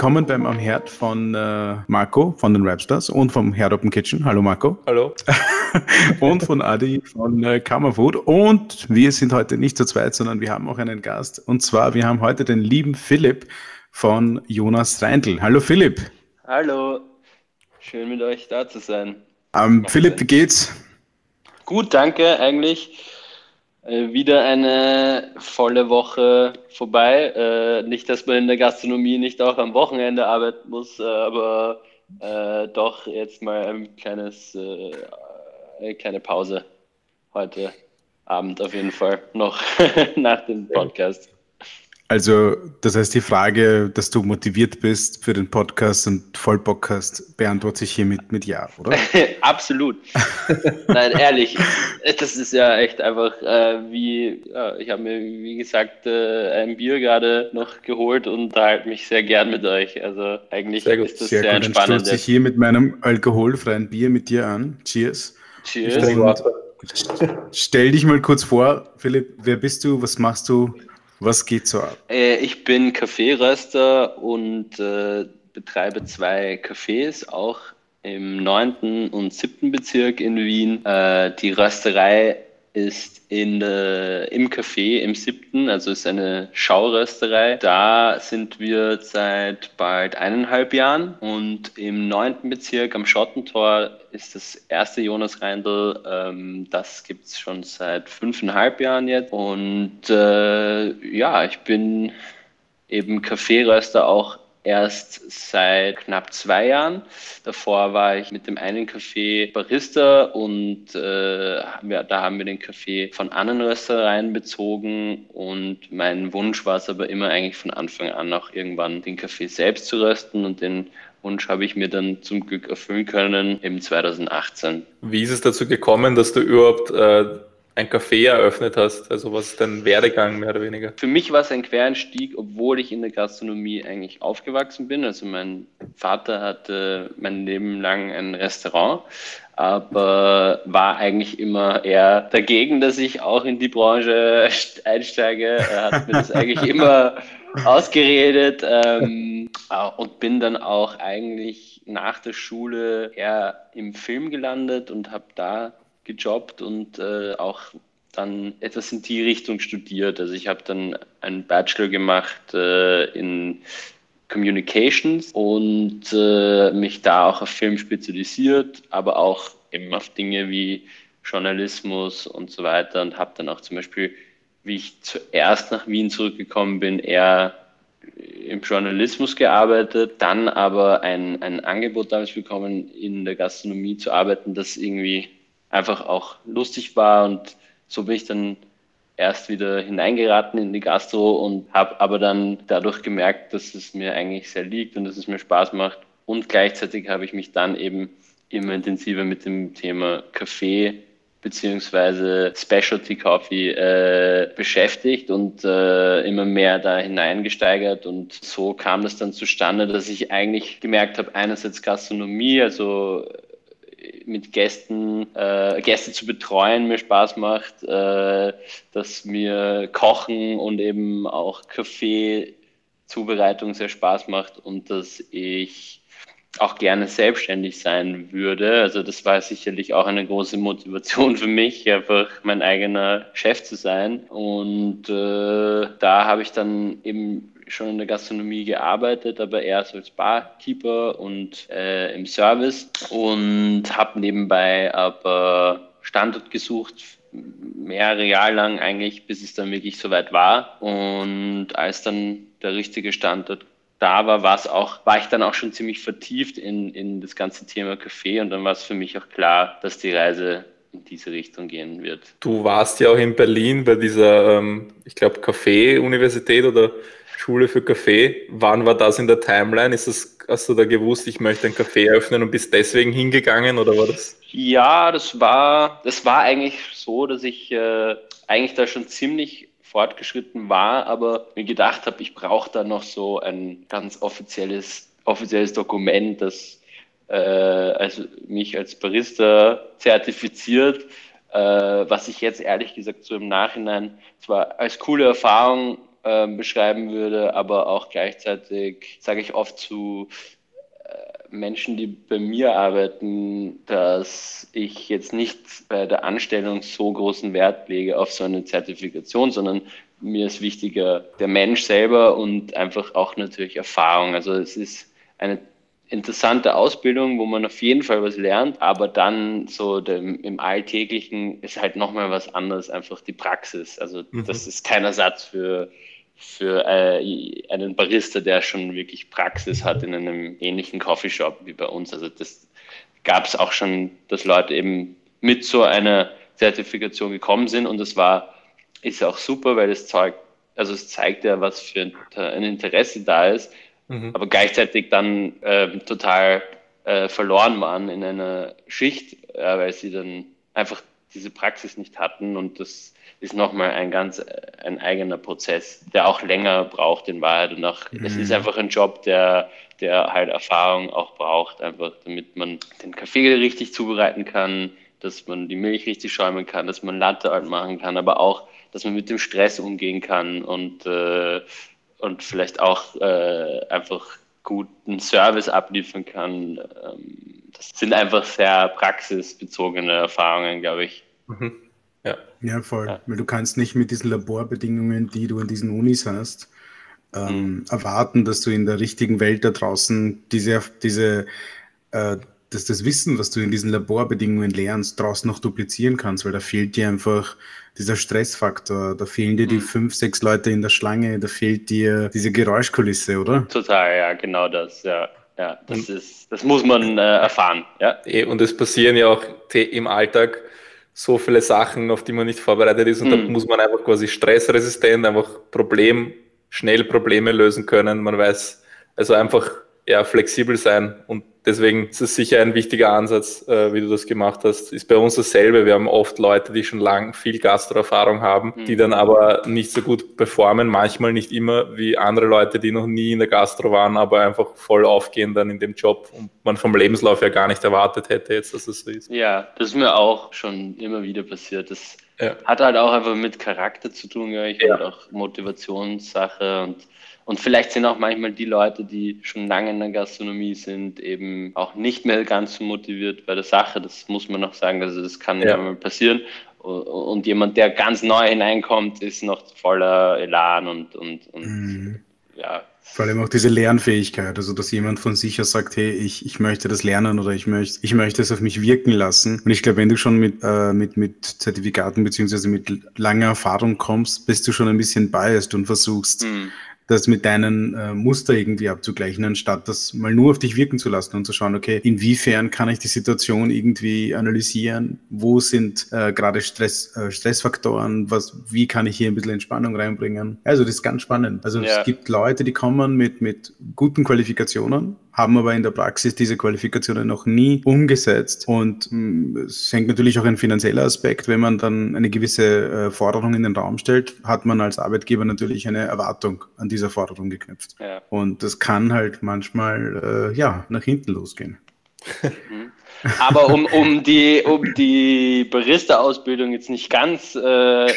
Willkommen beim Am Herd von äh, Marco von den Rapstars und vom Herd Open Kitchen. Hallo Marco. Hallo. und von Adi von äh, Kammerfood. Und wir sind heute nicht zu zweit, sondern wir haben auch einen Gast. Und zwar, wir haben heute den lieben Philipp von Jonas Reindl. Hallo Philipp. Hallo. Schön mit euch da zu sein. Ähm, Philipp, wie geht's? Gut, danke eigentlich. Äh, wieder eine volle Woche vorbei. Äh, nicht, dass man in der Gastronomie nicht auch am Wochenende arbeiten muss, äh, aber äh, doch jetzt mal ein kleines, äh, eine kleine Pause heute Abend auf jeden Fall noch nach dem Podcast. Also, das heißt, die Frage, dass du motiviert bist für den Podcast und voll Bock hast, beantwortet sich hiermit mit Ja, oder? Absolut. Nein, ehrlich, das ist ja echt einfach äh, wie, ja, ich habe mir, wie gesagt, äh, ein Bier gerade noch geholt und unterhalte mich sehr gern mit euch. Also, eigentlich sehr gut, ist das sehr, sehr gut. entspannend. Dann ich hier mit meinem alkoholfreien Bier mit dir an. Cheers. Cheers. Stell dich mal kurz vor, Philipp, wer bist du, was machst du? Was geht so ab? Äh, ich bin Kaffeeröster und äh, betreibe zwei Cafés, auch im 9. und 7. Bezirk in Wien. Äh, die Rösterei ist in, äh, im Café im siebten, also ist eine Schaurösterei. Da sind wir seit bald eineinhalb Jahren und im neunten Bezirk am Schottentor ist das erste Jonas Reindl. Ähm, das gibt es schon seit fünfeinhalb Jahren jetzt. Und äh, ja, ich bin eben Kaffeeröster auch erst seit knapp zwei Jahren. Davor war ich mit dem einen Café Barista und äh, ja, da haben wir den Kaffee von anderen Röstereien bezogen und mein Wunsch war es aber immer eigentlich von Anfang an auch irgendwann den Kaffee selbst zu rösten und den Wunsch habe ich mir dann zum Glück erfüllen können im 2018. Wie ist es dazu gekommen, dass du überhaupt äh, ein Café eröffnet hast? Also was ist dein Werdegang mehr oder weniger? Für mich war es ein Quereinstieg, obwohl ich in der Gastronomie eigentlich aufgewachsen bin. Also mein Vater hatte mein Leben lang ein Restaurant, aber war eigentlich immer eher dagegen, dass ich auch in die Branche einsteige. Er hat mir das eigentlich immer ausgeredet ähm, und bin dann auch eigentlich nach der Schule eher im Film gelandet und habe da gejobbt und äh, auch dann etwas in die Richtung studiert. Also ich habe dann einen Bachelor gemacht äh, in Communications und äh, mich da auch auf Film spezialisiert, aber auch eben auf Dinge wie Journalismus und so weiter und habe dann auch zum Beispiel, wie ich zuerst nach Wien zurückgekommen bin, eher im Journalismus gearbeitet, dann aber ein, ein Angebot damals bekommen, in der Gastronomie zu arbeiten, das irgendwie einfach auch lustig war und so bin ich dann erst wieder hineingeraten in die Gastro und habe aber dann dadurch gemerkt, dass es mir eigentlich sehr liegt und dass es mir Spaß macht. Und gleichzeitig habe ich mich dann eben immer intensiver mit dem Thema Kaffee beziehungsweise Specialty Coffee äh, beschäftigt und äh, immer mehr da hineingesteigert und so kam das dann zustande, dass ich eigentlich gemerkt habe, einerseits Gastronomie, also mit Gästen, äh, Gäste zu betreuen mir Spaß macht, äh, dass mir Kochen und eben auch Kaffeezubereitung sehr Spaß macht und dass ich auch gerne selbstständig sein würde. Also das war sicherlich auch eine große Motivation für mich, einfach mein eigener Chef zu sein. Und äh, da habe ich dann eben schon in der Gastronomie gearbeitet, aber eher so als Barkeeper und äh, im Service und habe nebenbei aber Standort gesucht, mehrere Jahre lang eigentlich, bis es dann wirklich soweit war. Und als dann der richtige Standort da war, war es auch, war ich dann auch schon ziemlich vertieft in, in das ganze Thema Kaffee und dann war es für mich auch klar, dass die Reise in diese Richtung gehen wird. Du warst ja auch in Berlin bei dieser, ähm, ich glaube, Kaffee-Universität oder Schule für Kaffee. Wann war das in der Timeline? Ist das, hast du da gewusst, ich möchte ein Café eröffnen und bist deswegen hingegangen oder war das? Ja, das war, das war eigentlich so, dass ich äh, eigentlich da schon ziemlich fortgeschritten war, aber mir gedacht habe, ich brauche da noch so ein ganz offizielles, offizielles Dokument, das äh, also mich als Barista zertifiziert, äh, was ich jetzt ehrlich gesagt so im Nachhinein zwar als coole Erfahrung äh, beschreiben würde, aber auch gleichzeitig sage ich oft zu äh, Menschen, die bei mir arbeiten, dass ich jetzt nicht bei der Anstellung so großen Wert lege auf so eine Zertifikation, sondern mir ist wichtiger der Mensch selber und einfach auch natürlich Erfahrung. Also es ist eine interessante Ausbildung, wo man auf jeden Fall was lernt, aber dann so dem, im Alltäglichen ist halt nochmal was anderes, einfach die Praxis. Also mhm. das ist kein Ersatz für, für äh, einen Barista, der schon wirklich Praxis hat in einem ähnlichen Coffeeshop wie bei uns. Also das gab es auch schon, dass Leute eben mit so einer Zertifikation gekommen sind und das war, ist auch super, weil es zeigt, also es zeigt ja, was für ein Interesse da ist mhm. aber gleichzeitig dann äh, total äh, verloren waren in einer Schicht, äh, weil sie dann einfach diese Praxis nicht hatten und das ist nochmal ein ganz äh, ein eigener Prozess, der auch länger braucht in Wahrheit und auch mhm. es ist einfach ein Job, der der halt Erfahrung auch braucht, einfach damit man den Kaffee richtig zubereiten kann, dass man die Milch richtig schäumen kann, dass man Latte Art machen kann, aber auch, dass man mit dem Stress umgehen kann und äh, und vielleicht auch äh, einfach guten Service abliefern kann. Ähm, das sind einfach sehr praxisbezogene Erfahrungen, glaube ich. Mhm. Ja. ja, voll. Ja. Weil du kannst nicht mit diesen Laborbedingungen, die du in diesen Unis hast, ähm, mhm. erwarten, dass du in der richtigen Welt da draußen diese, diese äh, dass das Wissen, was du in diesen Laborbedingungen lernst, draußen noch duplizieren kannst, weil da fehlt dir einfach dieser Stressfaktor, da fehlen dir die mhm. fünf, sechs Leute in der Schlange, da fehlt dir diese Geräuschkulisse, oder? Total, ja, genau das, ja. Ja, das, ist, das muss man äh, erfahren. Ja. Eh, und es passieren ja auch im Alltag so viele Sachen, auf die man nicht vorbereitet ist. Und mhm. da muss man einfach quasi stressresistent, einfach Problem, schnell Probleme lösen können. Man weiß, also einfach ja, flexibel sein und deswegen ist es sicher ein wichtiger Ansatz, äh, wie du das gemacht hast. Ist bei uns dasselbe. Wir haben oft Leute, die schon lang viel Gastroerfahrung haben, mhm. die dann aber nicht so gut performen, manchmal nicht immer wie andere Leute, die noch nie in der Gastro waren, aber einfach voll aufgehen dann in dem Job und man vom Lebenslauf ja gar nicht erwartet hätte jetzt, dass es so ist. Ja, das ist mir auch schon immer wieder passiert. Das ja. hat halt auch einfach mit Charakter zu tun, ja. Ich ja. und auch Motivationssache und und vielleicht sind auch manchmal die Leute, die schon lange in der Gastronomie sind, eben auch nicht mehr ganz so motiviert bei der Sache. Das muss man noch sagen. Also das kann ja mal passieren. Und jemand, der ganz neu hineinkommt, ist noch voller Elan und, und, und mhm. ja. Vor allem auch diese Lernfähigkeit, also dass jemand von sich aus sagt, hey, ich, ich möchte das lernen oder ich möchte, ich möchte es auf mich wirken lassen. Und ich glaube, wenn du schon mit, äh, mit, mit Zertifikaten beziehungsweise mit langer Erfahrung kommst, bist du schon ein bisschen biased und versuchst, mhm das mit deinen äh, Muster irgendwie abzugleichen, anstatt das mal nur auf dich wirken zu lassen und zu schauen, okay, inwiefern kann ich die Situation irgendwie analysieren? Wo sind äh, gerade Stress, äh, Stressfaktoren? Was, wie kann ich hier ein bisschen Entspannung reinbringen? Also das ist ganz spannend. Also ja. es gibt Leute, die kommen mit, mit guten Qualifikationen, haben aber in der Praxis diese Qualifikationen noch nie umgesetzt. Und mm, es hängt natürlich auch ein finanzieller Aspekt. Wenn man dann eine gewisse äh, Forderung in den Raum stellt, hat man als Arbeitgeber natürlich eine Erwartung an dieser Forderung geknüpft. Ja. Und das kann halt manchmal äh, ja, nach hinten losgehen. Mhm. Aber um, um die, um die Barista-Ausbildung jetzt nicht ganz äh,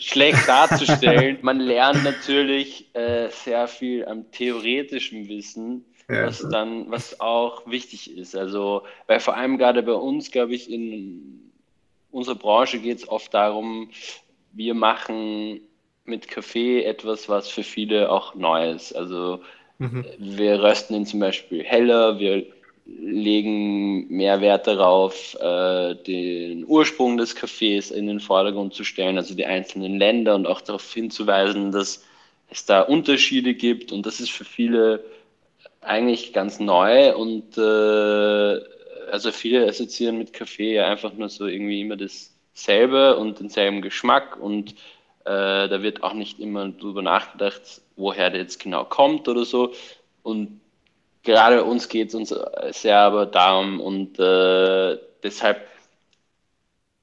schlecht darzustellen, man lernt natürlich äh, sehr viel am theoretischen Wissen ja. was dann, was auch wichtig ist. Also, weil vor allem gerade bei uns, glaube ich, in unserer Branche geht es oft darum, wir machen mit Kaffee etwas, was für viele auch neu ist. Also mhm. wir rösten ihn zum Beispiel heller, wir legen mehr Wert darauf, äh, den Ursprung des Kaffees in den Vordergrund zu stellen, also die einzelnen Länder und auch darauf hinzuweisen, dass es da Unterschiede gibt und das ist für viele eigentlich ganz neu und äh, also viele assoziieren mit Kaffee ja einfach nur so irgendwie immer dasselbe und denselben Geschmack und äh, da wird auch nicht immer drüber nachgedacht, woher der jetzt genau kommt oder so. Und gerade uns geht es uns sehr aber darum und äh, deshalb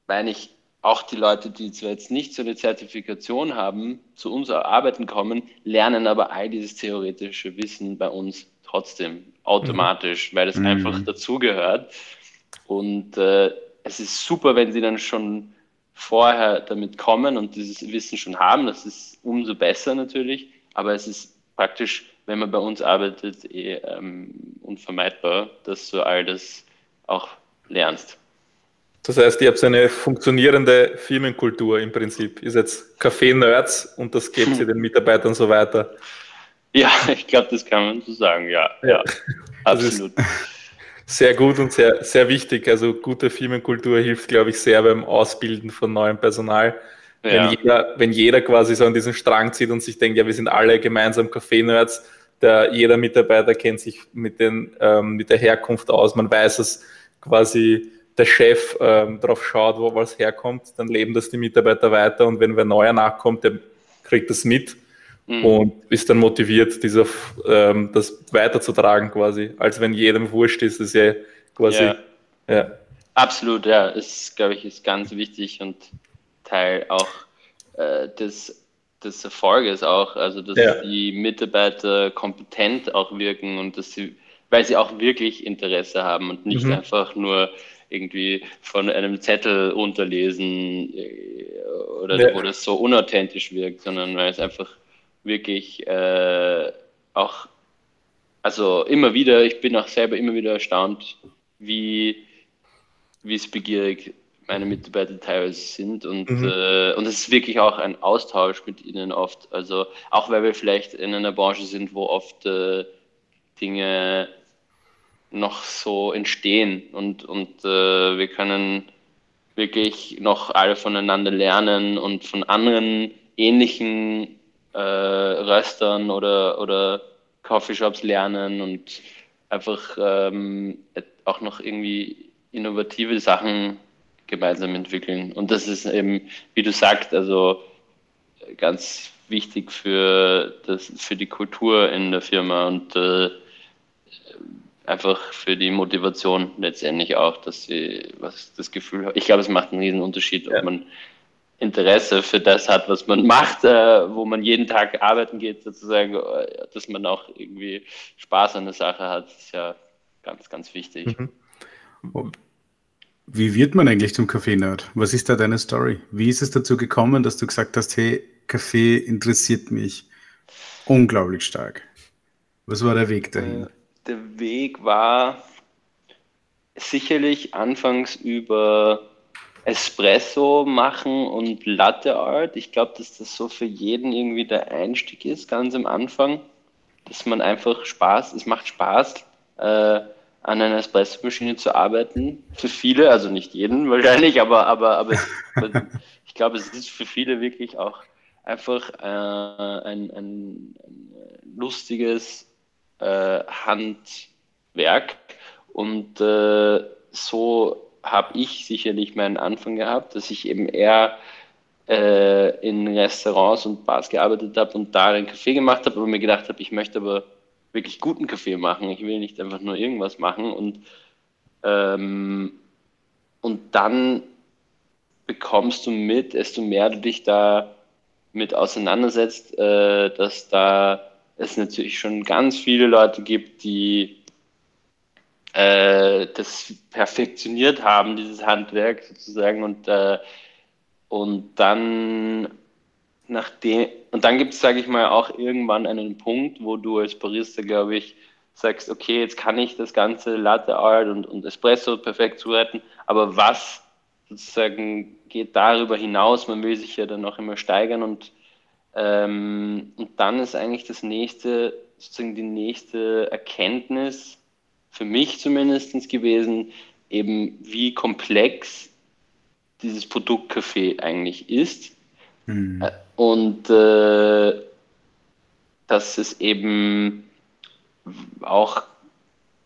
meine ich, auch die Leute, die zwar jetzt nicht so eine Zertifikation haben, zu uns arbeiten kommen, lernen aber all dieses theoretische Wissen bei uns trotzdem automatisch, mhm. weil es mhm. einfach dazugehört. Und äh, es ist super, wenn sie dann schon vorher damit kommen und dieses Wissen schon haben, das ist umso besser natürlich, aber es ist praktisch, wenn man bei uns arbeitet, eh ähm, unvermeidbar, dass du all das auch lernst. Das heißt, ihr habt eine funktionierende Firmenkultur im Prinzip. Ihr seid Café-Nerds und das gebt ihr den Mitarbeitern so weiter. Ja, ich glaube, das kann man so sagen, ja. Ja, absolut. Sehr gut und sehr, sehr wichtig. Also gute Firmenkultur hilft, glaube ich, sehr beim Ausbilden von neuem Personal. Ja. Wenn, jeder, wenn jeder quasi so an diesen Strang zieht und sich denkt, ja, wir sind alle gemeinsam Café-Nerds, der, jeder Mitarbeiter kennt sich mit, den, ähm, mit der Herkunft aus, man weiß, dass quasi der Chef ähm, darauf schaut, wo was herkommt, dann leben das die Mitarbeiter weiter und wenn wer neuer nachkommt, der kriegt das mit mhm. und ist dann motiviert, dieser, ähm, das weiterzutragen quasi, als wenn jedem wurscht ist, ist ja quasi. Ja. ja. Absolut, ja, ist, glaube ich, ist ganz wichtig und Teil auch äh, des, des Erfolges auch, also dass ja. die Mitarbeiter kompetent auch wirken und dass sie, weil sie auch wirklich Interesse haben und nicht mhm. einfach nur irgendwie von einem Zettel unterlesen äh, oder ja. wo das so unauthentisch wirkt, sondern weil es einfach wirklich äh, auch, also immer wieder, ich bin auch selber immer wieder erstaunt, wie wissbegierig meine Mitarbeiter teilweise sind und, mhm. äh, und es ist wirklich auch ein Austausch mit ihnen oft. Also auch weil wir vielleicht in einer Branche sind, wo oft äh, Dinge noch so entstehen und, und äh, wir können wirklich noch alle voneinander lernen und von anderen ähnlichen äh, Röstern oder, oder Coffeeshops lernen und einfach ähm, auch noch irgendwie innovative Sachen gemeinsam entwickeln. Und das ist eben, wie du sagst, also ganz wichtig für, das, für die Kultur in der Firma und äh, einfach für die Motivation letztendlich auch, dass sie was das Gefühl haben. Ich glaube, es macht einen riesen Unterschied, ja. ob man Interesse für das hat, was man macht, äh, wo man jeden Tag arbeiten geht, sozusagen, äh, dass man auch irgendwie Spaß an der Sache hat, ist ja ganz, ganz wichtig. Mhm. Wie wird man eigentlich zum Kaffee-Nerd? Was ist da deine Story? Wie ist es dazu gekommen, dass du gesagt hast, hey, Kaffee interessiert mich unglaublich stark? Was war der Weg dahin? Äh, der Weg war sicherlich anfangs über Espresso machen und Latte Art. Ich glaube, dass das so für jeden irgendwie der Einstieg ist, ganz am Anfang. Dass man einfach Spaß, es macht Spaß, äh, an einer Espresso-Maschine zu arbeiten. Für viele, also nicht jeden wahrscheinlich, aber, aber, aber ich glaube, es ist für viele wirklich auch einfach äh, ein, ein, ein, lustiges äh, Handwerk. Und äh, so habe ich sicherlich meinen Anfang gehabt, dass ich eben eher äh, in Restaurants und Bars gearbeitet habe und da einen Kaffee gemacht habe, aber mir gedacht habe, ich möchte aber wirklich guten Kaffee machen. Ich will nicht einfach nur irgendwas machen. Und, ähm, und dann bekommst du mit, desto mehr du dich da mit auseinandersetzt, äh, dass da es natürlich schon ganz viele Leute gibt, die äh, das perfektioniert haben, dieses Handwerk sozusagen. Und, äh, und dann nachdem, und dann gibt es, sage ich mal, auch irgendwann einen Punkt, wo du als Barista, glaube ich, sagst, okay, jetzt kann ich das ganze Latte Art und, und Espresso perfekt zuretten, aber was sozusagen geht darüber hinaus? Man will sich ja dann auch immer steigern und, ähm, und dann ist eigentlich das nächste, sozusagen die nächste Erkenntnis, für mich zumindest gewesen, eben wie komplex dieses Produkt Kaffee eigentlich ist. Mhm. Äh, und äh, dass es eben auch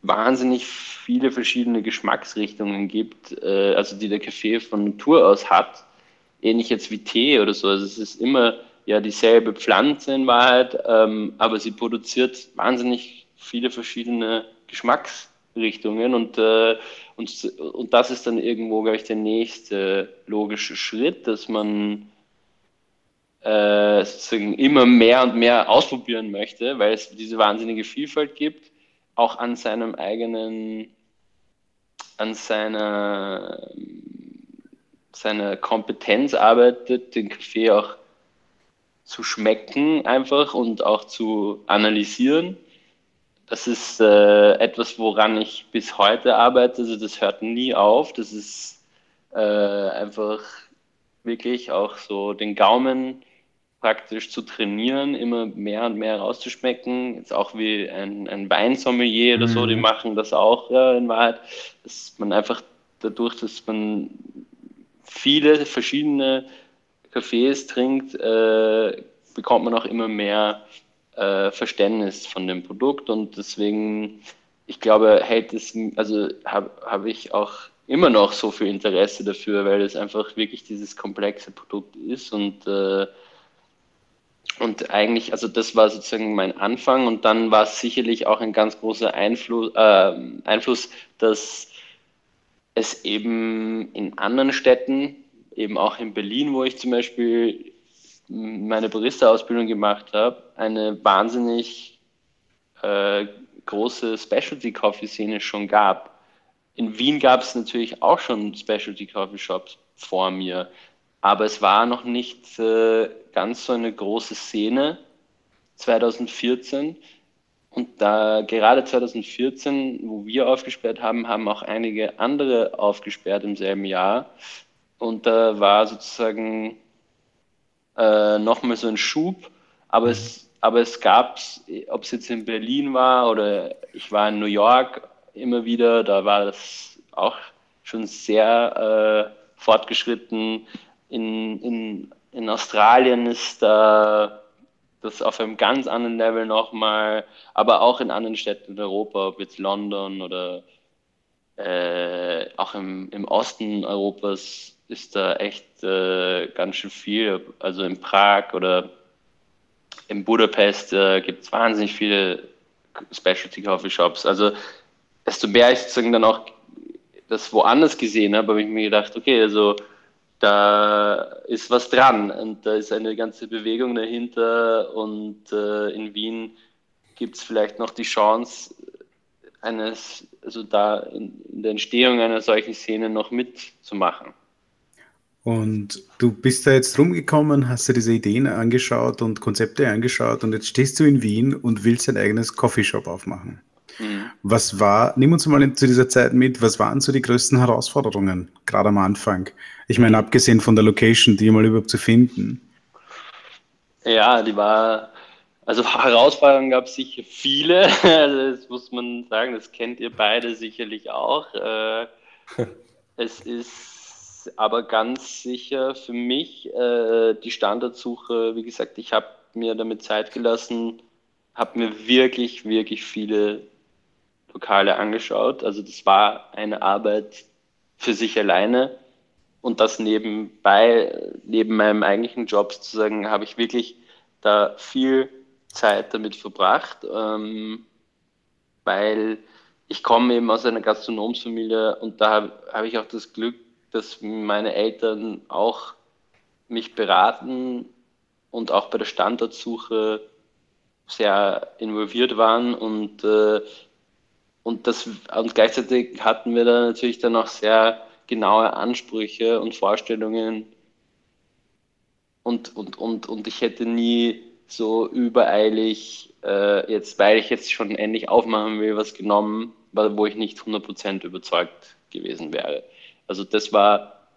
wahnsinnig viele verschiedene Geschmacksrichtungen gibt, äh, also die der Kaffee von Natur aus hat, ähnlich jetzt wie Tee oder so. Also es ist immer ja dieselbe Pflanze in Wahrheit, ähm, aber sie produziert wahnsinnig viele verschiedene Geschmacksrichtungen und, äh, und, und das ist dann irgendwo, glaube ich, der nächste logische Schritt, dass man äh, sozusagen immer mehr und mehr ausprobieren möchte, weil es diese wahnsinnige Vielfalt gibt, auch an seinem eigenen, an seiner seiner Kompetenz arbeitet, den Kaffee auch zu schmecken einfach und auch zu analysieren. Das ist äh, etwas, woran ich bis heute arbeite. Also das hört nie auf. Das ist äh, einfach wirklich auch so den Gaumen praktisch zu trainieren, immer mehr und mehr rauszuschmecken. Jetzt auch wie ein, ein Weinsommelier oder so, die mhm. machen das auch ja, in Wahrheit, dass man einfach dadurch, dass man viele verschiedene Kaffees trinkt, äh, bekommt man auch immer mehr äh, Verständnis von dem Produkt und deswegen, ich glaube, hält es, also habe hab ich auch immer noch so viel Interesse dafür, weil es einfach wirklich dieses komplexe Produkt ist und äh, und eigentlich, also das war sozusagen mein Anfang und dann war es sicherlich auch ein ganz großer Einfluss, äh, Einfluss, dass es eben in anderen Städten, eben auch in Berlin, wo ich zum Beispiel meine Barista-Ausbildung gemacht habe, eine wahnsinnig äh, große Specialty-Coffee-Szene schon gab. In Wien gab es natürlich auch schon Specialty-Coffee-Shops vor mir, aber es war noch nicht äh, ganz so eine große Szene 2014. Und da gerade 2014, wo wir aufgesperrt haben, haben auch einige andere aufgesperrt im selben Jahr. Und da war sozusagen äh, nochmal so ein Schub. Aber es, aber es gab, ob es jetzt in Berlin war oder ich war in New York immer wieder, da war das auch schon sehr äh, fortgeschritten in, in, in Australien ist da das auf einem ganz anderen Level nochmal, aber auch in anderen Städten in Europa, ob jetzt London oder äh, auch im, im Osten Europas ist da echt äh, ganz schön viel. Also in Prag oder in Budapest äh, gibt es wahnsinnig viele Specialty Coffee Shops. Also desto mehr ich sozusagen dann auch das woanders gesehen habe, habe ich mir gedacht, okay, also da ist was dran und da ist eine ganze Bewegung dahinter und äh, in Wien gibt es vielleicht noch die Chance, eines, also da in, in, der Entstehung einer solchen Szene noch mitzumachen. Und du bist da jetzt rumgekommen, hast dir diese Ideen angeschaut und Konzepte angeschaut und jetzt stehst du in Wien und willst ein eigenes Coffeeshop aufmachen. Mhm. Was war, nimm uns mal zu dieser Zeit mit, was waren so die größten Herausforderungen, gerade am Anfang? Ich meine, abgesehen von der Location, die mal überhaupt zu finden. Ja, die war, also Herausforderungen gab es sicher viele, also das muss man sagen, das kennt ihr beide sicherlich auch. Äh, es ist aber ganz sicher für mich äh, die Standardsuche, wie gesagt, ich habe mir damit Zeit gelassen, habe mir wirklich, wirklich viele Lokale angeschaut. Also das war eine Arbeit für sich alleine und das nebenbei, neben meinem eigentlichen Job sozusagen, habe ich wirklich da viel Zeit damit verbracht, ähm, weil ich komme eben aus einer Gastronomsfamilie und da habe hab ich auch das Glück, dass meine Eltern auch mich beraten und auch bei der Standortsuche sehr involviert waren und äh, und, das, und gleichzeitig hatten wir da natürlich dann auch sehr genaue Ansprüche und Vorstellungen. Und, und, und, und ich hätte nie so übereilig, äh, jetzt, weil ich jetzt schon endlich aufmachen will, was genommen, wo ich nicht 100% überzeugt gewesen wäre. Also das war,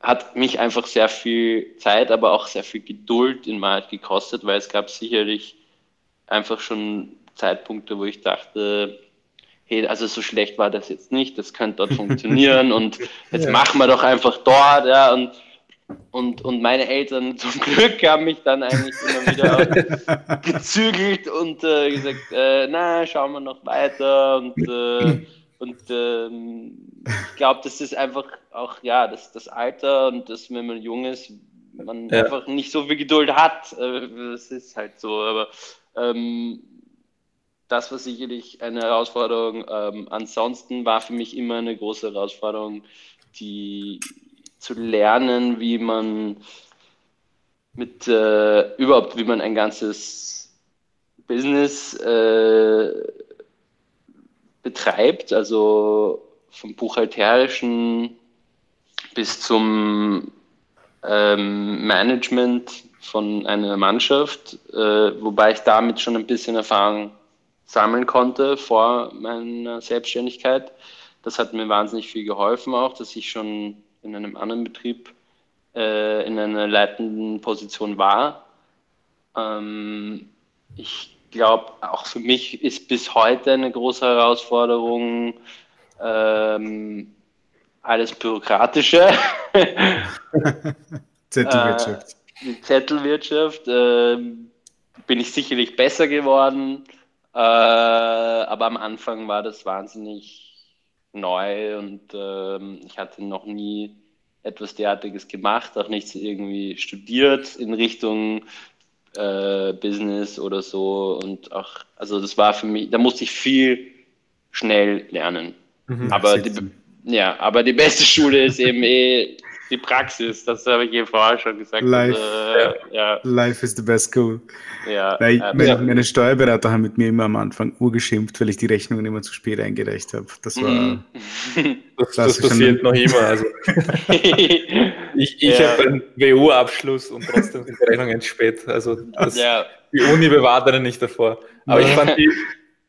hat mich einfach sehr viel Zeit, aber auch sehr viel Geduld in Wahrheit gekostet, weil es gab sicherlich einfach schon Zeitpunkte, wo ich dachte, hey, also so schlecht war das jetzt nicht, das könnte dort funktionieren und jetzt ja. machen wir doch einfach dort, ja, und, und, und meine Eltern zum Glück haben mich dann eigentlich immer wieder gezügelt und äh, gesagt, äh, na, schauen wir noch weiter und, äh, und ähm, ich glaube, das ist einfach auch, ja, das, das Alter und das, wenn man jung ist, man ja. einfach nicht so viel Geduld hat, äh, das ist halt so, aber ähm, das war sicherlich eine Herausforderung. Ähm, ansonsten war für mich immer eine große Herausforderung, die zu lernen, wie man mit äh, überhaupt, wie man ein ganzes Business äh, betreibt, also vom buchhalterischen bis zum ähm, Management von einer Mannschaft, äh, wobei ich damit schon ein bisschen Erfahrung sammeln konnte vor meiner Selbstständigkeit. Das hat mir wahnsinnig viel geholfen auch, dass ich schon in einem anderen Betrieb äh, in einer leitenden Position war. Ähm, ich glaube, auch für mich ist bis heute eine große Herausforderung ähm, alles Bürokratische. Zettelwirtschaft. Äh, Zettelwirtschaft äh, bin ich sicherlich besser geworden, äh, aber am Anfang war das wahnsinnig neu und ähm, ich hatte noch nie etwas derartiges gemacht, auch nichts irgendwie studiert in Richtung äh, Business oder so und auch, also das war für mich, da musste ich viel schnell lernen. Mhm, aber die, ja, aber die beste Schule ist eben eh die Praxis, das habe ich hier vorher schon gesagt. Life, also, ja. Life is the best school. Ja, weil äh, meine, ja. meine, Steuerberater haben mit mir immer am Anfang urgeschimpft, weil ich die Rechnungen immer zu spät eingereicht habe. Das war. Mhm. das, das passiert noch immer. Also. ich ich ja. habe einen WU-Abschluss und trotzdem sind die Rechnungen spät. Also das, ja. die Uni bewahrt einen nicht davor. Aber ich fand die,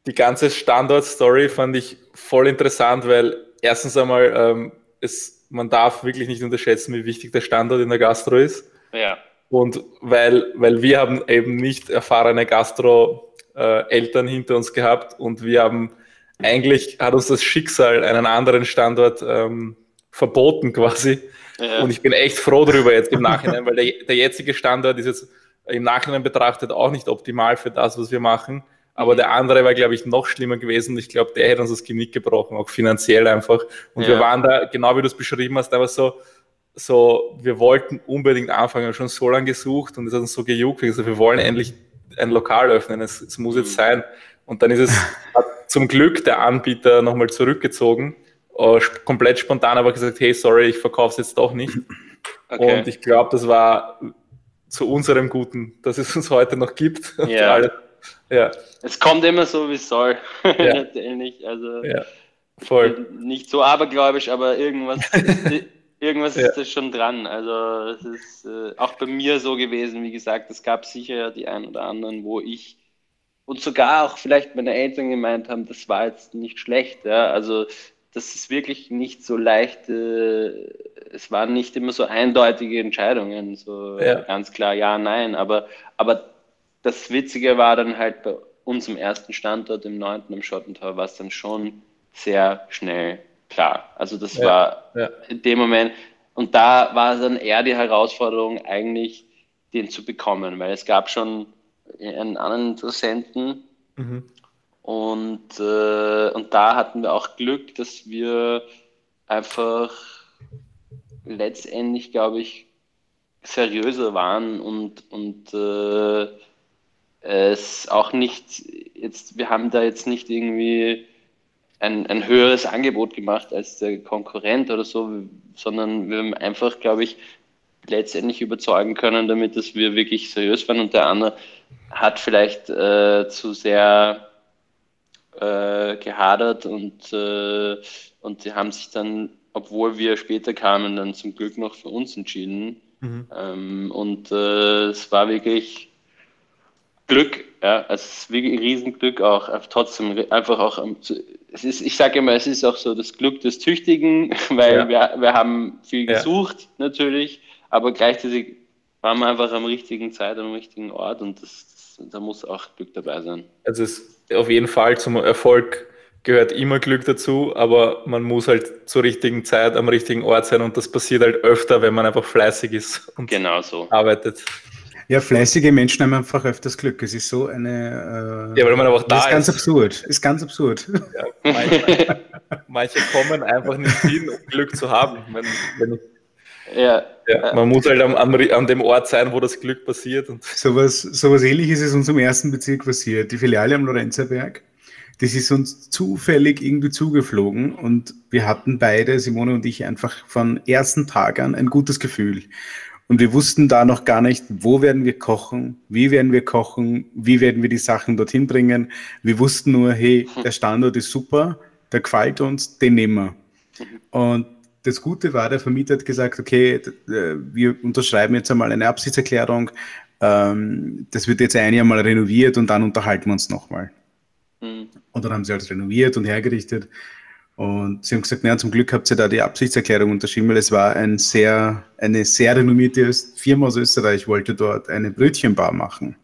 die ganze Standort-Story fand ich voll interessant, weil erstens einmal ähm, es man darf wirklich nicht unterschätzen, wie wichtig der Standort in der Gastro ist. Ja. Und weil, weil wir haben eben nicht erfahrene Gastro-Eltern hinter uns gehabt und wir haben eigentlich hat uns das Schicksal einen anderen Standort ähm, verboten quasi. Ja. Und ich bin echt froh darüber jetzt im Nachhinein, weil der, der jetzige Standort ist jetzt im Nachhinein betrachtet auch nicht optimal für das, was wir machen. Aber der andere war, glaube ich, noch schlimmer gewesen. Ich glaube, der hätte uns das Genick gebrochen, auch finanziell einfach. Und ja. wir waren da, genau wie du es beschrieben hast, aber so, so, wir wollten unbedingt anfangen, schon so lange gesucht und es hat uns so gejuckt. Also wir wollen endlich ein Lokal öffnen, es, es muss jetzt mhm. sein. Und dann ist es zum Glück der Anbieter nochmal zurückgezogen, uh, komplett spontan aber gesagt, hey, sorry, ich verkaufe es jetzt doch nicht. Okay. Und ich glaube, das war zu unserem Guten, dass es uns heute noch gibt. Ja. Ja. Es kommt immer so, wie es soll. Ja. Also ja. Voll. nicht so abergläubisch, aber irgendwas, irgendwas ja. ist da schon dran. Also es ist äh, auch bei mir so gewesen, wie gesagt, es gab sicher die ein oder anderen, wo ich und sogar auch vielleicht meine Eltern gemeint haben, das war jetzt nicht schlecht. Ja? Also das ist wirklich nicht so leicht. Äh, es waren nicht immer so eindeutige Entscheidungen, so ja. ganz klar ja, nein. Aber, aber das Witzige war dann halt bei unserem ersten Standort im 9. am Schottentor, war es dann schon sehr schnell klar. Also das ja, war ja. in dem Moment, und da war dann eher die Herausforderung eigentlich, den zu bekommen, weil es gab schon einen anderen Interessenten mhm. und, äh, und da hatten wir auch Glück, dass wir einfach letztendlich, glaube ich, seriöser waren und, und äh, es auch nicht, jetzt, wir haben da jetzt nicht irgendwie ein, ein höheres Angebot gemacht als der Konkurrent oder so, sondern wir haben einfach, glaube ich, letztendlich überzeugen können, damit dass wir wirklich seriös waren und der andere hat vielleicht äh, zu sehr äh, gehadert und, äh, und sie haben sich dann, obwohl wir später kamen, dann zum Glück noch für uns entschieden. Mhm. Ähm, und äh, es war wirklich Glück, ja, also es ist wirklich ein Riesenglück auch, trotzdem einfach auch, es ist, ich sage immer, es ist auch so das Glück des Tüchtigen, weil ja. wir, wir haben viel gesucht, ja. natürlich, aber gleichzeitig waren wir einfach am richtigen Zeit, am richtigen Ort und das, das, da muss auch Glück dabei sein. Also es ist auf jeden Fall zum Erfolg gehört immer Glück dazu, aber man muss halt zur richtigen Zeit am richtigen Ort sein und das passiert halt öfter, wenn man einfach fleißig ist und genau so. arbeitet. Ja, fleißige Menschen haben einfach öfters Glück. Es ist so eine. Äh, ja, weil man aber auch da ist. ganz absurd. Ist ganz absurd. Ja, manche, manche, kommen einfach nicht hin, um Glück zu haben. Wenn, wenn ja. ja. Man muss halt am, am, an dem Ort sein, wo das Glück passiert. Und so was, so was ähnliches ist uns im ersten Bezirk passiert. Die Filiale am Lorenzerberg. Das ist uns zufällig irgendwie zugeflogen und wir hatten beide, Simone und ich, einfach von ersten Tag an ein gutes Gefühl. Und wir wussten da noch gar nicht, wo werden wir kochen, wie werden wir kochen, wie werden wir die Sachen dorthin bringen. Wir wussten nur, hey, der Standort ist super, der gefällt uns, den nehmen wir. Und das Gute war, der Vermieter hat gesagt, okay, äh, wir unterschreiben jetzt einmal eine Absichtserklärung, ähm, das wird jetzt ein Jahr mal renoviert und dann unterhalten wir uns nochmal. Mhm. Und dann haben sie alles renoviert und hergerichtet. Und sie haben gesagt, naja, zum Glück habt ihr da die Absichtserklärung unterschrieben, weil es war ein sehr, eine sehr renommierte Firma aus Österreich, wollte dort eine Brötchenbar machen.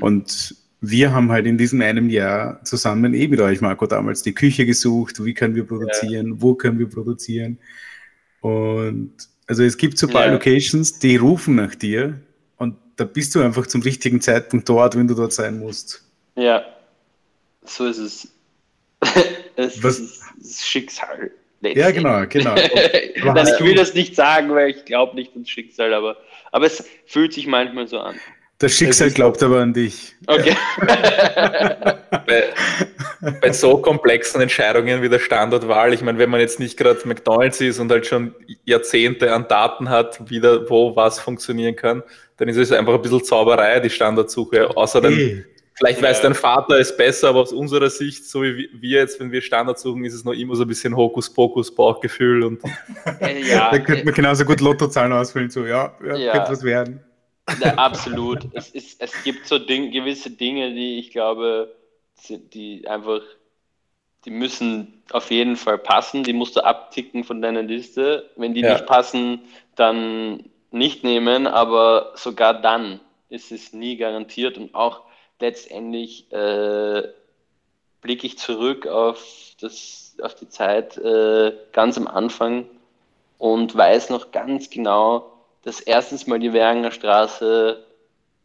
Und wir haben halt in diesem einem Jahr zusammen eh mit euch, Marco, damals die Küche gesucht, wie können wir produzieren, ja. wo können wir produzieren. Und also es gibt so ein paar ja. Locations, die rufen nach dir und da bist du einfach zum richtigen Zeitpunkt dort, wenn du dort sein musst. Ja, so ist es. es Was? ist Schicksal. Ja, genau, genau. Nein, ich will das nicht sagen, weil ich glaube nicht an Schicksal, aber, aber es fühlt sich manchmal so an. Das Schicksal glaubt aber an dich. Okay. bei, bei, so komplexen Entscheidungen wie der Standortwahl, ich meine, wenn man jetzt nicht gerade McDonalds ist und halt schon Jahrzehnte an Daten hat, wie da, wo was funktionieren kann, dann ist es einfach ein bisschen Zauberei, die Standardsuche. Außerdem, hey. Vielleicht weiß dein Vater es besser, aber aus unserer Sicht, so wie wir jetzt, wenn wir Standard suchen, ist es noch immer so ein bisschen Hokuspokus, Bauchgefühl und. Ja, da könnte man genauso gut Lottozahlen ausfüllen, so, ja, ja, ja. könnte was werden. Ja, absolut. es, ist, es gibt so Ding, gewisse Dinge, die ich glaube, die einfach, die müssen auf jeden Fall passen. Die musst du abticken von deiner Liste. Wenn die ja. nicht passen, dann nicht nehmen, aber sogar dann ist es nie garantiert und auch letztendlich äh, blicke ich zurück auf, das, auf die Zeit äh, ganz am Anfang und weiß noch ganz genau, dass erstens mal die Währinger Straße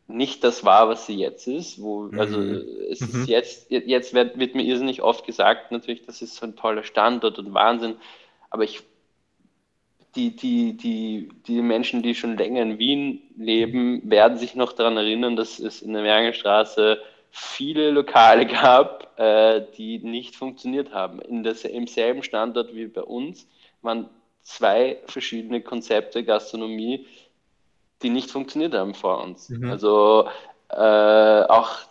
nicht das war, was sie jetzt ist. Wo, mhm. Also es mhm. ist jetzt, jetzt wird, wird, mir irrsinnig oft gesagt, natürlich, das ist so ein toller Standort und Wahnsinn. Aber ich, die, die, die, die Menschen, die schon länger in Wien leben, werden sich noch daran erinnern, dass es in der Währinger Straße viele Lokale gab, äh, die nicht funktioniert haben. In der, Im selben Standort wie bei uns waren zwei verschiedene Konzepte Gastronomie, die nicht funktioniert haben vor uns. Mhm. Also äh, auch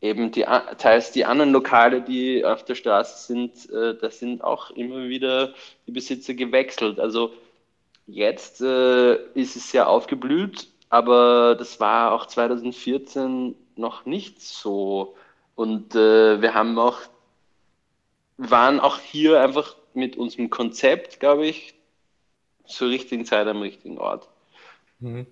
eben die, teils die anderen Lokale, die auf der Straße sind, äh, da sind auch immer wieder die Besitzer gewechselt. Also jetzt äh, ist es sehr aufgeblüht, aber das war auch 2014 noch nicht so. Und äh, wir haben auch, waren auch hier einfach mit unserem Konzept, glaube ich, zur richtigen Zeit am richtigen Ort. Mhm.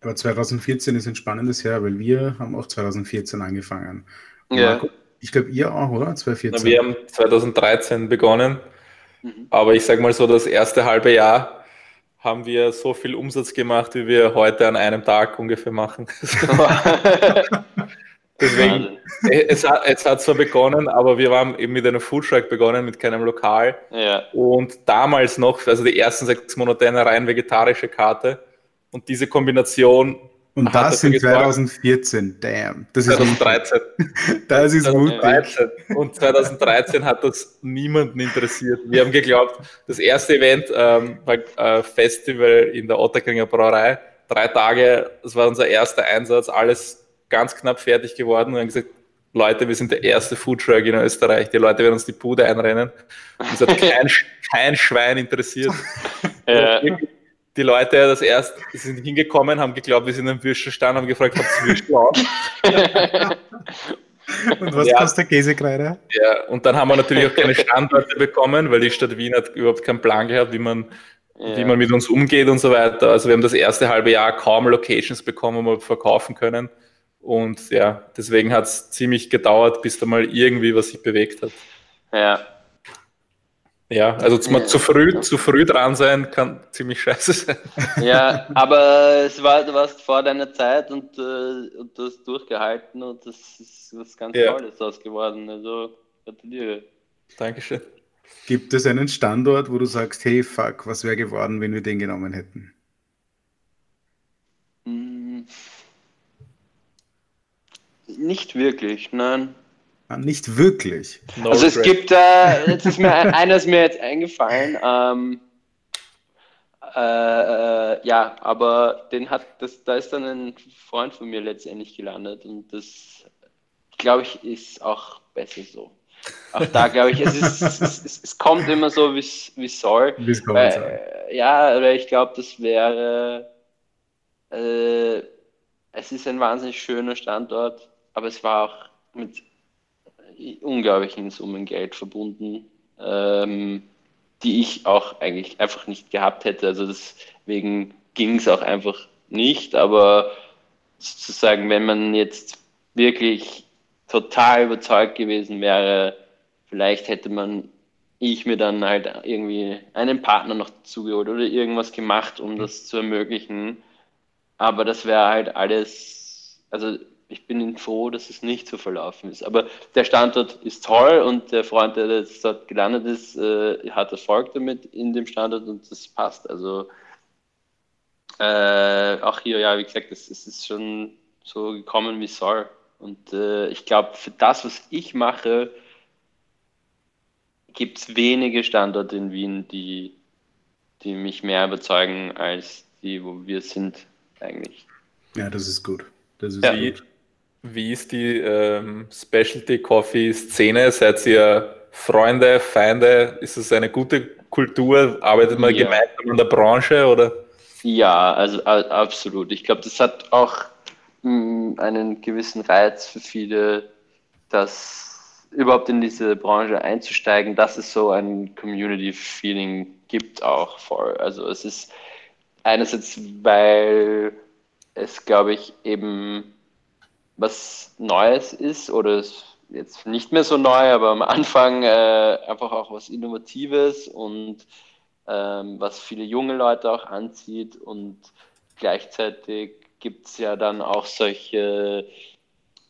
Aber 2014 ist ein spannendes Jahr, weil wir haben auch 2014 angefangen. ja. Marco, ich glaube, ihr auch, oder? 2014? wir haben 2013 begonnen, mhm. aber ich sage mal so, das erste halbe Jahr haben wir so viel Umsatz gemacht, wie wir heute an einem Tag ungefähr machen. Deswegen, äh, es hat, es hat zwar begonnen, aber wir haben eben mit einem Foodtruck begonnen, mit keinem Lokal. Ja. Und damals noch, also die ersten sechs Monate, eine rein vegetarische Karte. Und diese Kombination. Und das in 2014, damn. Das 2013. Ist das ist 2013. Und 2013 hat das niemanden interessiert. Wir haben geglaubt, das erste Event ähm, war äh, Festival in der Otterkringer Brauerei. Drei Tage, das war unser erster Einsatz, alles ganz knapp fertig geworden und haben gesagt, Leute, wir sind der erste Foodtruck in Österreich. Die Leute werden uns die Bude einrennen. Und es hat kein, kein Schwein interessiert. Ja. Die Leute das erst sind hingekommen, haben geglaubt, wir sind am Würstelstand, haben gefragt, habt ihr Würstel auch? Und was ja. kostet Käsekreide? Ja, und dann haben wir natürlich auch keine Standorte bekommen, weil die Stadt Wien hat überhaupt keinen Plan gehabt, wie man, ja. wie man mit uns umgeht und so weiter. Also wir haben das erste halbe Jahr kaum Locations bekommen, wo wir verkaufen können. Und ja, deswegen hat es ziemlich gedauert, bis da mal irgendwie was sich bewegt hat. Ja. Ja, also zu, zu früh, zu früh dran sein kann ziemlich scheiße sein. Ja, aber es war, du warst vor deiner Zeit und, äh, und du hast durchgehalten und das ist was ganz ja. Tolles aus geworden. Also gratuliere. Dankeschön. Gibt es einen Standort, wo du sagst, hey fuck, was wäre geworden, wenn wir den genommen hätten? Nicht wirklich, nein. Ah, nicht wirklich. No also es gibt, äh, jetzt ist mir einer ist mir jetzt eingefallen. Ähm, äh, äh, ja, aber den hat, das, da ist dann ein Freund von mir letztendlich gelandet und das, glaube ich, ist auch besser so. auch da glaube ich, es, ist, es, es, es, kommt immer so, wie es soll. Wie's kommt, weil, ja, weil ich glaube, das wäre, äh, es ist ein wahnsinnig schöner Standort, aber es war auch mit unglaublichen Summen Geld verbunden, ähm, die ich auch eigentlich einfach nicht gehabt hätte. Also deswegen ging es auch einfach nicht, aber sozusagen, wenn man jetzt wirklich total überzeugt gewesen wäre, vielleicht hätte man ich mir dann halt irgendwie einen Partner noch zugeholt oder irgendwas gemacht, um das zu ermöglichen. Aber das wäre halt alles, also ich bin froh, dass es nicht so verlaufen ist. Aber der Standort ist toll und der Freund, der jetzt dort gelandet ist, äh, hat Erfolg damit in dem Standort und das passt. Also äh, auch hier, ja, wie gesagt, es, es ist schon so gekommen, wie es soll. Und äh, ich glaube, für das, was ich mache, gibt es wenige Standorte in Wien, die, die mich mehr überzeugen als die, wo wir sind, eigentlich. Ja, das ist gut. Das ist ja. gut. Wie ist die ähm, Specialty Coffee Szene? Seid ihr Freunde, Feinde? Ist es eine gute Kultur? Arbeitet man ja. gemeinsam in der Branche oder? Ja, also absolut. Ich glaube, das hat auch mh, hm, einen gewissen Reiz für viele, dass überhaupt in diese Branche einzusteigen, dass es so ein Community-Feeling gibt auch voll. Also es ist einerseits, weil es, glaube ich, eben was Neues ist oder es jetzt nicht mehr so neu, aber am Anfang äh, einfach auch was Innovatives und ähm, was viele junge Leute auch anzieht und gleichzeitig gibt es ja dann auch solche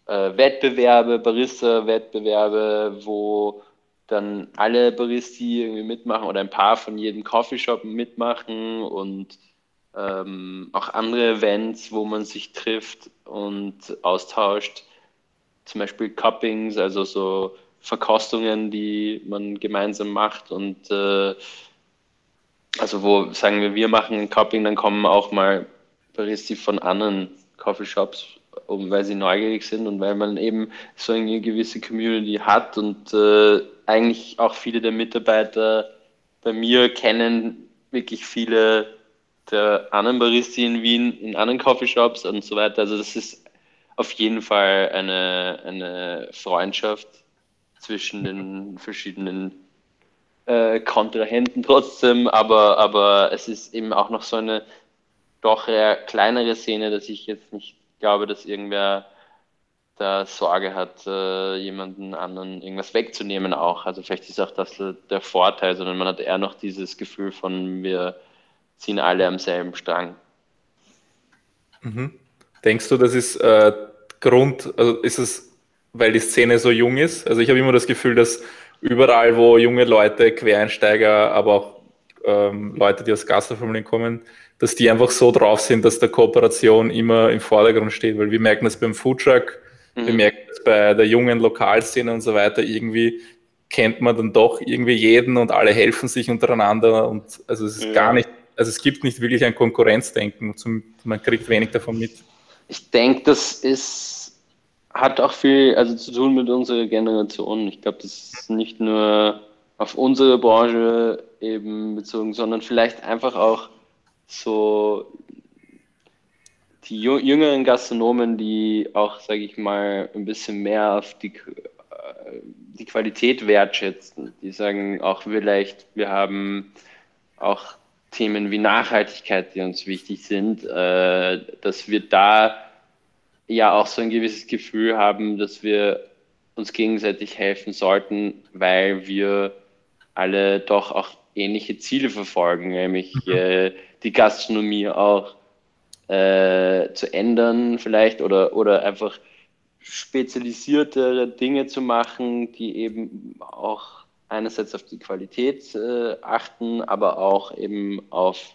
äh, Wettbewerbe, Barista-Wettbewerbe, wo dann alle Baristi irgendwie mitmachen oder ein paar von jedem Coffeeshop mitmachen und ähm, auch andere Events, wo man sich trifft und austauscht. Zum Beispiel Cuppings, also so Verkostungen, die man gemeinsam macht und äh, also wo sagen wir, wir machen ein Cupping, dann kommen auch mal Baristi von anderen Coffeeshops um, weil sie neugierig sind und weil man eben so eine gewisse Community hat und äh, eigentlich auch viele der Mitarbeiter bei mir kennen wirklich viele der anderen Baristi in Wien, in anderen Coffeeshops und so weiter. Also das ist auf jeden Fall eine, eine Freundschaft zwischen den verschiedenen äh, Kontrahenten trotzdem, aber, aber es ist eben auch noch so eine doch eher kleinere Szene, dass ich jetzt nicht glaube, dass irgendwer da Sorge hat, äh, jemanden anderen irgendwas wegzunehmen auch. Also vielleicht ist auch das der Vorteil, sondern man hat eher noch dieses Gefühl von, wir ziehen alle am selben Strang. Mhm. Denkst du, das ist äh, Grund, also ist es, weil die Szene so jung ist? Also ich habe immer das Gefühl, dass überall, wo junge Leute, Quereinsteiger, aber auch ähm, Leute, die aus Gastronomien kommen, dass die einfach so drauf sind, dass der Kooperation immer im Vordergrund steht, weil wir merken das beim Foodtruck, mhm. wir merken das bei der jungen Lokalszene und so weiter, irgendwie kennt man dann doch irgendwie jeden und alle helfen sich untereinander und also es ist ja. gar nicht, also es gibt nicht wirklich ein Konkurrenzdenken, zum, man kriegt wenig davon mit. Ich denke, das ist, hat auch viel also zu tun mit unserer Generation. Ich glaube, das ist nicht nur auf unsere Branche eben bezogen, sondern vielleicht einfach auch so die jüngeren Gastronomen, die auch, sage ich mal, ein bisschen mehr auf die, äh, die Qualität wertschätzen. Die sagen auch vielleicht, wir haben auch Themen wie Nachhaltigkeit, die uns wichtig sind, äh, dass wir da ja auch so ein gewisses Gefühl haben, dass wir uns gegenseitig helfen sollten, weil wir alle doch auch ähnliche Ziele verfolgen, nämlich mhm. äh, die Gastronomie auch äh, zu ändern vielleicht oder, oder einfach spezialisiertere Dinge zu machen, die eben auch einerseits auf die Qualität äh, achten, aber auch eben auf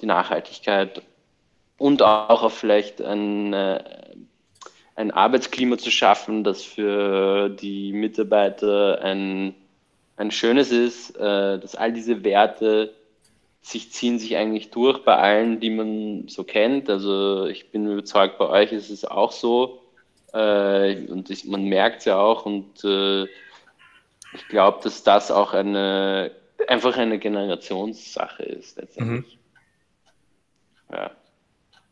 die Nachhaltigkeit und auch auf vielleicht ein, äh, ein Arbeitsklima zu schaffen, das für die Mitarbeiter ein, ein schönes ist, äh, dass all diese Werte sich ziehen sich eigentlich durch bei allen, die man so kennt. Also ich bin überzeugt, bei euch ist es auch so. Äh, und ich, man merkt es ja auch. Und äh, ich glaube, dass das auch eine einfach eine Generationssache ist letztendlich. Mhm. Ja.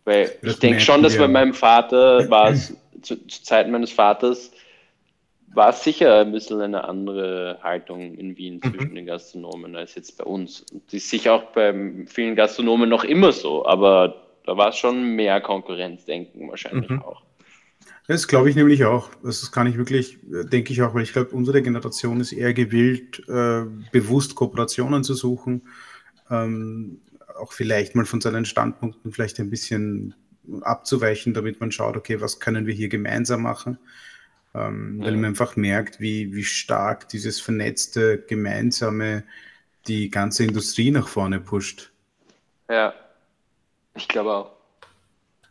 Weil das ich denke schon, dass bei meinem Vater war es, zu, zu Zeiten meines Vaters, war es sicher ein bisschen eine andere Haltung in Wien mhm. zwischen den Gastronomen als jetzt bei uns. Und die ist sicher auch bei vielen Gastronomen noch immer so, aber da war es schon mehr Konkurrenzdenken wahrscheinlich mhm. auch. Das glaube ich nämlich auch. Das kann ich wirklich, denke ich auch, weil ich glaube, unsere Generation ist eher gewillt, äh, bewusst Kooperationen zu suchen, ähm, auch vielleicht mal von seinen Standpunkten vielleicht ein bisschen abzuweichen, damit man schaut, okay, was können wir hier gemeinsam machen? Ähm. Weil man einfach merkt, wie, wie stark dieses vernetzte, gemeinsame die ganze Industrie nach vorne pusht. Ja, ich glaube auch.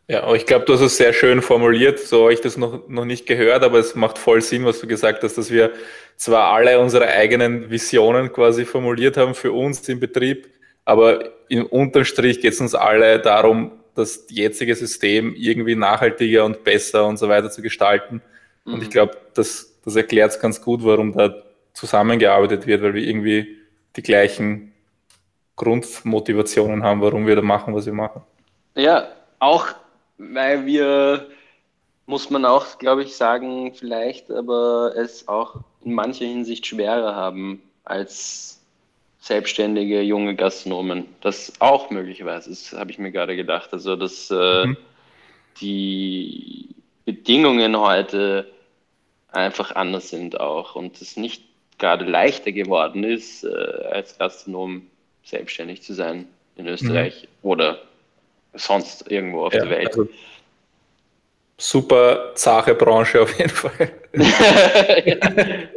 Ja, aber ich glaube, du hast es sehr schön formuliert. So habe ich das noch, noch nicht gehört, aber es macht voll Sinn, was du gesagt hast, dass wir zwar alle unsere eigenen Visionen quasi formuliert haben für uns im Betrieb, aber im Unterstrich geht es uns alle darum, das jetzige System irgendwie nachhaltiger und besser und so weiter zu gestalten. Mhm. Und ich glaube, das, das erklärt es ganz gut, warum da zusammengearbeitet wird, weil wir irgendwie die gleichen Grundmotivationen haben, warum wir da machen, was wir machen. Ja, auch weil wir, muss man auch, glaube ich, sagen, vielleicht, aber es auch in mancher Hinsicht schwerer haben als selbstständige junge Gastronomen. Das auch möglicherweise das habe ich mir gerade gedacht. Also, dass äh, mhm. die Bedingungen heute einfach anders sind auch und es nicht gerade leichter geworden ist, äh, als Gastronom selbstständig zu sein in Österreich mhm. oder sonst irgendwo auf ja, der Welt. Also super zache Branche auf jeden Fall.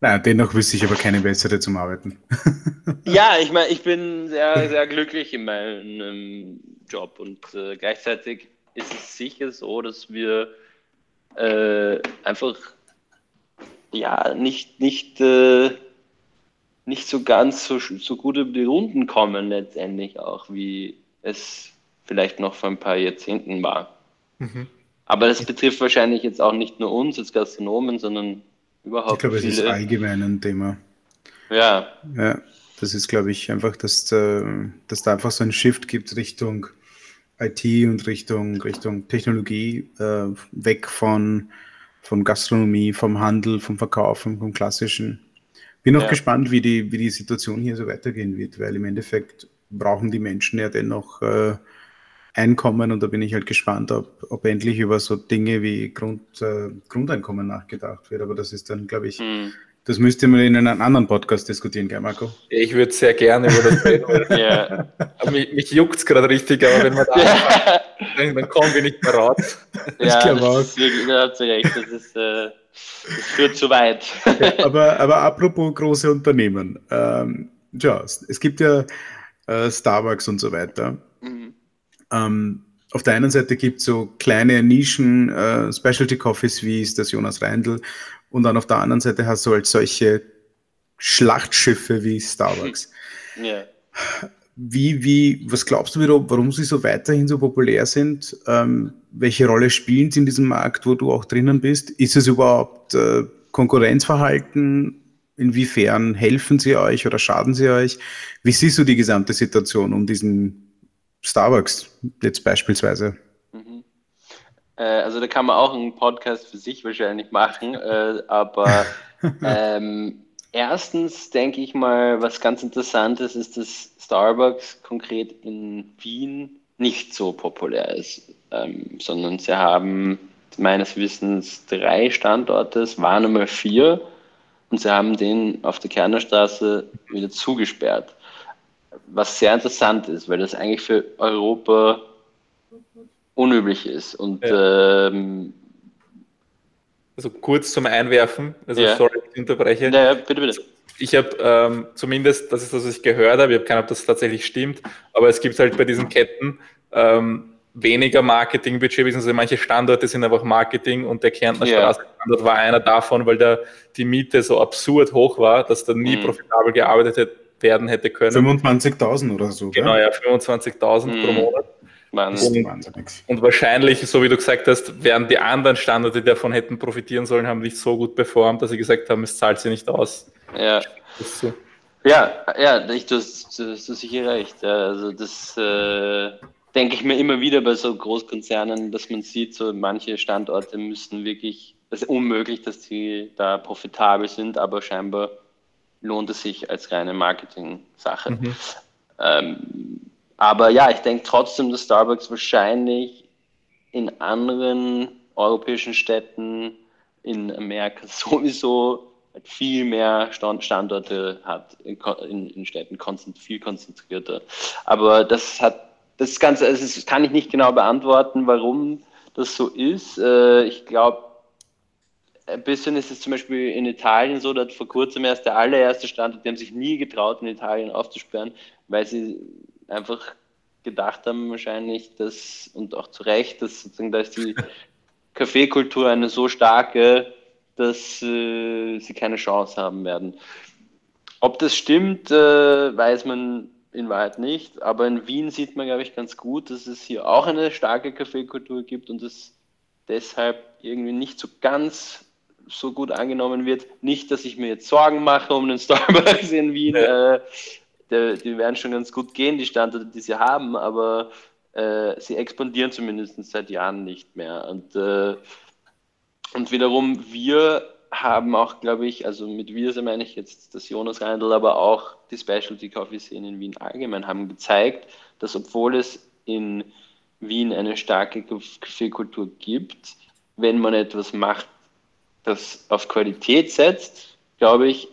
Nein, dennoch wüsste ich aber keine bessere zum Arbeiten. ja, ich meine, ich bin sehr, sehr glücklich in meinem Job und äh, gleichzeitig ist es sicher so, dass wir äh, einfach ja nicht, nicht äh, nicht so ganz so, so gut über die Runden kommen, letztendlich auch, wie es vielleicht noch vor ein paar Jahrzehnten war. Mhm. Aber das betrifft wahrscheinlich jetzt auch nicht nur uns als Gastronomen, sondern überhaupt. Ich glaube, es ist allgemein ein Thema. Ja. Ja, das ist, glaube ich, einfach, dass, äh, dass da einfach so ein Shift gibt Richtung IT und Richtung, Richtung Technologie, äh, weg von, von Gastronomie, vom Handel, vom Verkaufen, vom klassischen bin auch ja. gespannt, wie die, wie die Situation hier so weitergehen wird, weil im Endeffekt brauchen die Menschen ja dennoch äh, Einkommen und da bin ich halt gespannt, ob, ob endlich über so Dinge wie Grund, äh, Grundeinkommen nachgedacht wird. Aber das ist dann, glaube ich, mhm. das müsste man in einem anderen Podcast diskutieren, gell, Marco? Ich würde sehr gerne über das reden. ja. mich mich juckt es gerade richtig, aber wenn man da ja. dann, dann kommen wir nicht mehr raus. Ja, ich glaube auch. Ist, recht, das ist... Äh das führt zu weit. aber, aber apropos große Unternehmen. Ähm, ja, es gibt ja äh, Starbucks und so weiter. Mhm. Ähm, auf der einen Seite gibt es so kleine Nischen, äh, Specialty Coffees, wie ist das Jonas Reindl. Und dann auf der anderen Seite hast du halt solche Schlachtschiffe wie Starbucks. Ja. Wie, wie, was glaubst du, warum sie so weiterhin so populär sind? Ähm, welche Rolle spielen sie in diesem Markt, wo du auch drinnen bist? Ist es überhaupt äh, Konkurrenzverhalten? Inwiefern helfen sie euch oder schaden sie euch? Wie siehst du die gesamte Situation um diesen Starbucks jetzt beispielsweise? Mhm. Äh, also da kann man auch einen Podcast für sich wahrscheinlich machen, äh, aber ähm, erstens denke ich mal, was ganz interessant ist, ist, dass Starbucks konkret in Wien nicht so populär ist, ähm, sondern sie haben meines Wissens drei Standorte, es waren einmal vier und sie haben den auf der Kernerstraße wieder zugesperrt. Was sehr interessant ist, weil das eigentlich für Europa unüblich ist. Und ja. ähm, also kurz zum Einwerfen, also ja. sorry, ich unterbreche. Ja, bitte, bitte. Ich habe ähm, zumindest, das ist das, was ich gehört habe, ich habe keine Ahnung, ob das tatsächlich stimmt, aber es gibt halt bei diesen Ketten ähm, weniger Marketingbudget, beziehungsweise manche Standorte sind einfach Marketing und der Kärntner yeah. Straßenstandort war einer davon, weil da die Miete so absurd hoch war, dass da nie mhm. profitabel gearbeitet werden hätte können. 25.000 oder so. Genau, ja, 25.000 mhm. pro Monat. Und, und, wahrscheinlich, so wie du gesagt hast, werden die anderen Standorte, die davon hätten profitieren sollen, haben nicht so gut performt, dass sie gesagt haben, es zahlt sie nicht aus. Ja. So. Ja, ja, ich, du, hast, du hast sicher recht. Also das äh, denke ich mir immer wieder bei so Großkonzernen, dass man sieht, so manche Standorte müssen wirklich, es ist unmöglich, dass sie da profitabel sind, aber scheinbar lohnt es sich als reine Marketing-Sache. Mhm. Ähm, aber ja, ich denke trotzdem, dass Starbucks wahrscheinlich in anderen europäischen Städten, in Amerika sowieso viel mehr Standorte hat, in, in, Städten viel konzentrierter. Aber das hat das Ganze, also das kann ich nicht genau beantworten, warum das so ist. Äh, ich glaube, ein bisschen ist es zum Beispiel in Italien so, dass vor kurzem erst der allererste Standort, die haben sich nie getraut, in Italien aufzusperren, weil sie einfach gedacht haben wahrscheinlich, dass, und auch zu Recht, dass sozusagen da ist die Kaffeekultur eine so starke, dass äh, sie keine Chance haben werden. Ob das stimmt, äh, weiß man in Wahrheit nicht, aber in Wien sieht man, glaube ich, ganz gut, dass es hier auch eine starke Kaffeekultur gibt und es deshalb irgendwie nicht so ganz so gut angenommen wird. Nicht, dass ich mir jetzt Sorgen mache um den Starbucks in Wien. Ja. Äh, die, die, werden schon ganz gut gehen, die Standorte, die sie haben, aber äh, sie expandieren zumindest seit Jahren nicht mehr. Und, äh, und wiederum, wir haben auch, glaube ich, also mit wir meine ich jetzt das Jonas Reindl, aber auch die Specialty Coffee Szene in Wien allgemein haben gezeigt, dass obwohl es in Wien eine starke Kaffeekultur gibt, wenn man etwas macht, das auf Qualität setzt, glaube ich,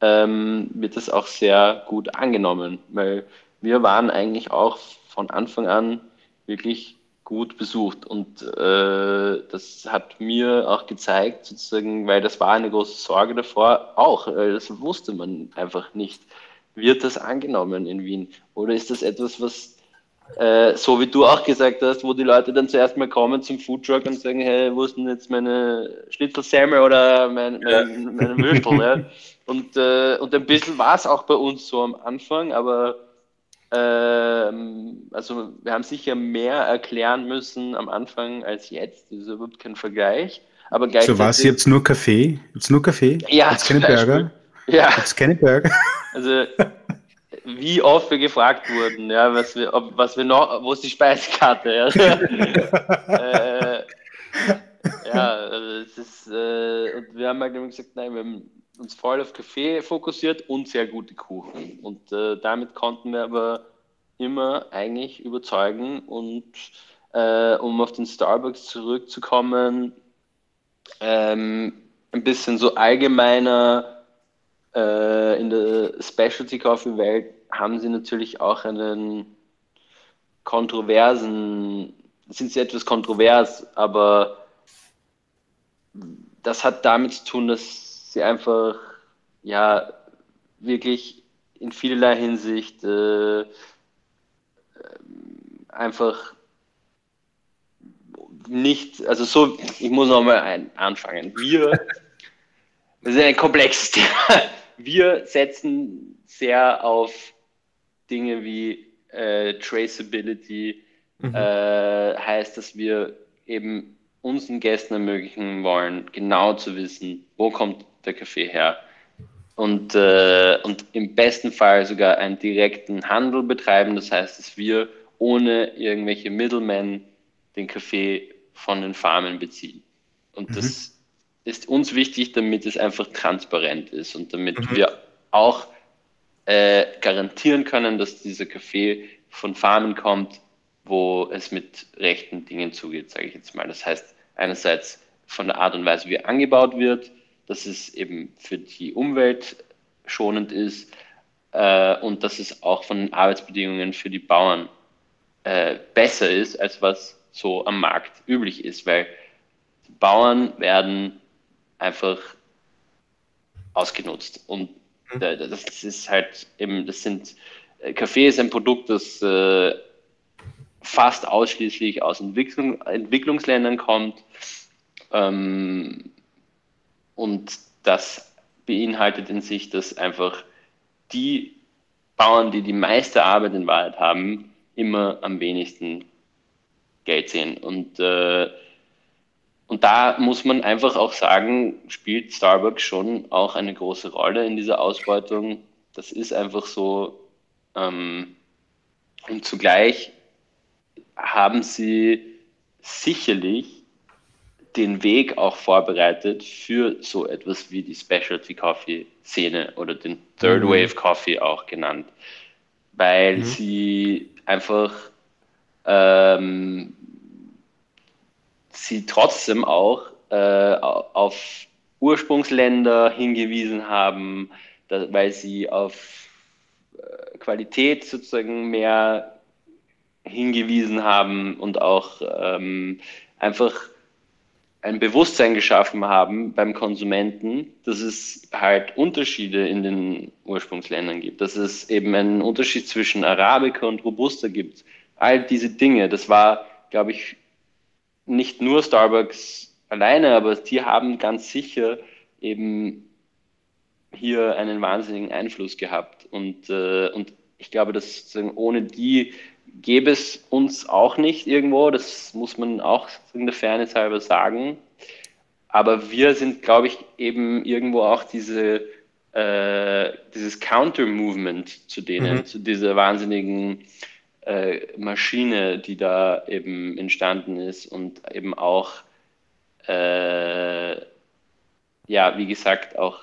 ähm, wird das auch sehr gut angenommen, weil wir waren eigentlich auch von Anfang an wirklich gut besucht und äh, das hat mir auch gezeigt, sozusagen, weil das war eine große Sorge davor, auch, äh, das wusste man einfach nicht. Wird das angenommen in Wien oder ist das etwas, was äh, so wie du auch gesagt hast, wo die Leute dann zuerst mal kommen zum Foodtruck und sagen, hey, wo ist denn jetzt meine Schnitzelsemmel oder mein, mein, ja. meine Würstel? ja? und, äh, und ein bisschen war es auch bei uns so am Anfang, aber ähm, also wir haben sicher mehr erklären müssen am Anfang als jetzt, das ist überhaupt kein Vergleich. Aber so was, jetzt nur Kaffee? Jetzt nur Kaffee? Ja, jetzt keine Burger? Ja. Jetzt keine Burger? Also wie oft wir gefragt wurden, ja, was wir, ob, was wir noch, wo ist die Speisekarte? Ja, äh, ja also es ist, äh, und wir haben halt immer gesagt, nein, wir haben uns voll auf Kaffee fokussiert und sehr gute Kuchen. Und äh, damit konnten wir aber immer eigentlich überzeugen und äh, um auf den Starbucks zurückzukommen, ähm, ein bisschen so allgemeiner äh, in der Specialty Coffee Welt haben sie natürlich auch einen kontroversen, sind sie etwas kontrovers, aber das hat damit zu tun, dass sie einfach ja wirklich in vielerlei Hinsicht äh, einfach nicht, also so, ich muss nochmal anfangen. Wir, das ist ein komplexes Thema. Wir setzen sehr auf Dinge wie äh, Traceability, mhm. äh, heißt, dass wir eben unseren Gästen ermöglichen wollen, genau zu wissen, wo kommt der Kaffee her. Und, äh, und im besten Fall sogar einen direkten Handel betreiben. Das heißt, dass wir ohne irgendwelche Middlemen den Kaffee von den Farmen beziehen. Und mhm. das ist uns wichtig, damit es einfach transparent ist und damit mhm. wir auch äh, garantieren können, dass dieser Kaffee von Farmen kommt, wo es mit rechten Dingen zugeht, sage ich jetzt mal. Das heißt, einerseits von der Art und Weise, wie angebaut wird, dass es eben für die Umwelt schonend ist äh, und dass es auch von den Arbeitsbedingungen für die Bauern äh, besser ist, als was so am Markt üblich ist, weil die Bauern werden einfach ausgenutzt und Mhm. Das ist halt eben, das sind, äh, Kaffee ist ein Produkt, das äh, fast ausschließlich aus Entwicklung, Entwicklungsländern kommt. Ähm, und das beinhaltet in sich, dass einfach die Bauern, die die meiste Arbeit in Wahrheit haben, immer am wenigsten Geld sehen. Und, äh, und da muss man einfach auch sagen, spielt Starbucks schon auch eine große Rolle in dieser Ausbeutung. Das ist einfach so. Ähm, und zugleich haben sie sicherlich den Weg auch vorbereitet für so etwas wie die Specialty Coffee Szene oder den Third mhm. Wave Coffee auch genannt, weil mhm. sie einfach ähm, sie trotzdem auch äh, auf Ursprungsländer hingewiesen haben, da, weil sie auf äh, Qualität sozusagen mehr hingewiesen haben und auch ähm, einfach ein Bewusstsein geschaffen haben beim Konsumenten, dass es halt Unterschiede in den Ursprungsländern gibt, dass es eben einen Unterschied zwischen Arabica und Robusta gibt. All diese Dinge, das war, glaube ich, nicht nur Starbucks alleine, aber die haben ganz sicher eben hier einen wahnsinnigen Einfluss gehabt. Und, äh, und ich glaube, dass ohne die gäbe es uns auch nicht irgendwo, das muss man auch in der Fairness halber sagen. Aber wir sind, glaube ich, eben irgendwo auch diese, äh, dieses Counter-Movement zu denen, mhm. zu dieser wahnsinnigen äh, Maschine, die da eben entstanden ist und eben auch, äh, ja, wie gesagt, auch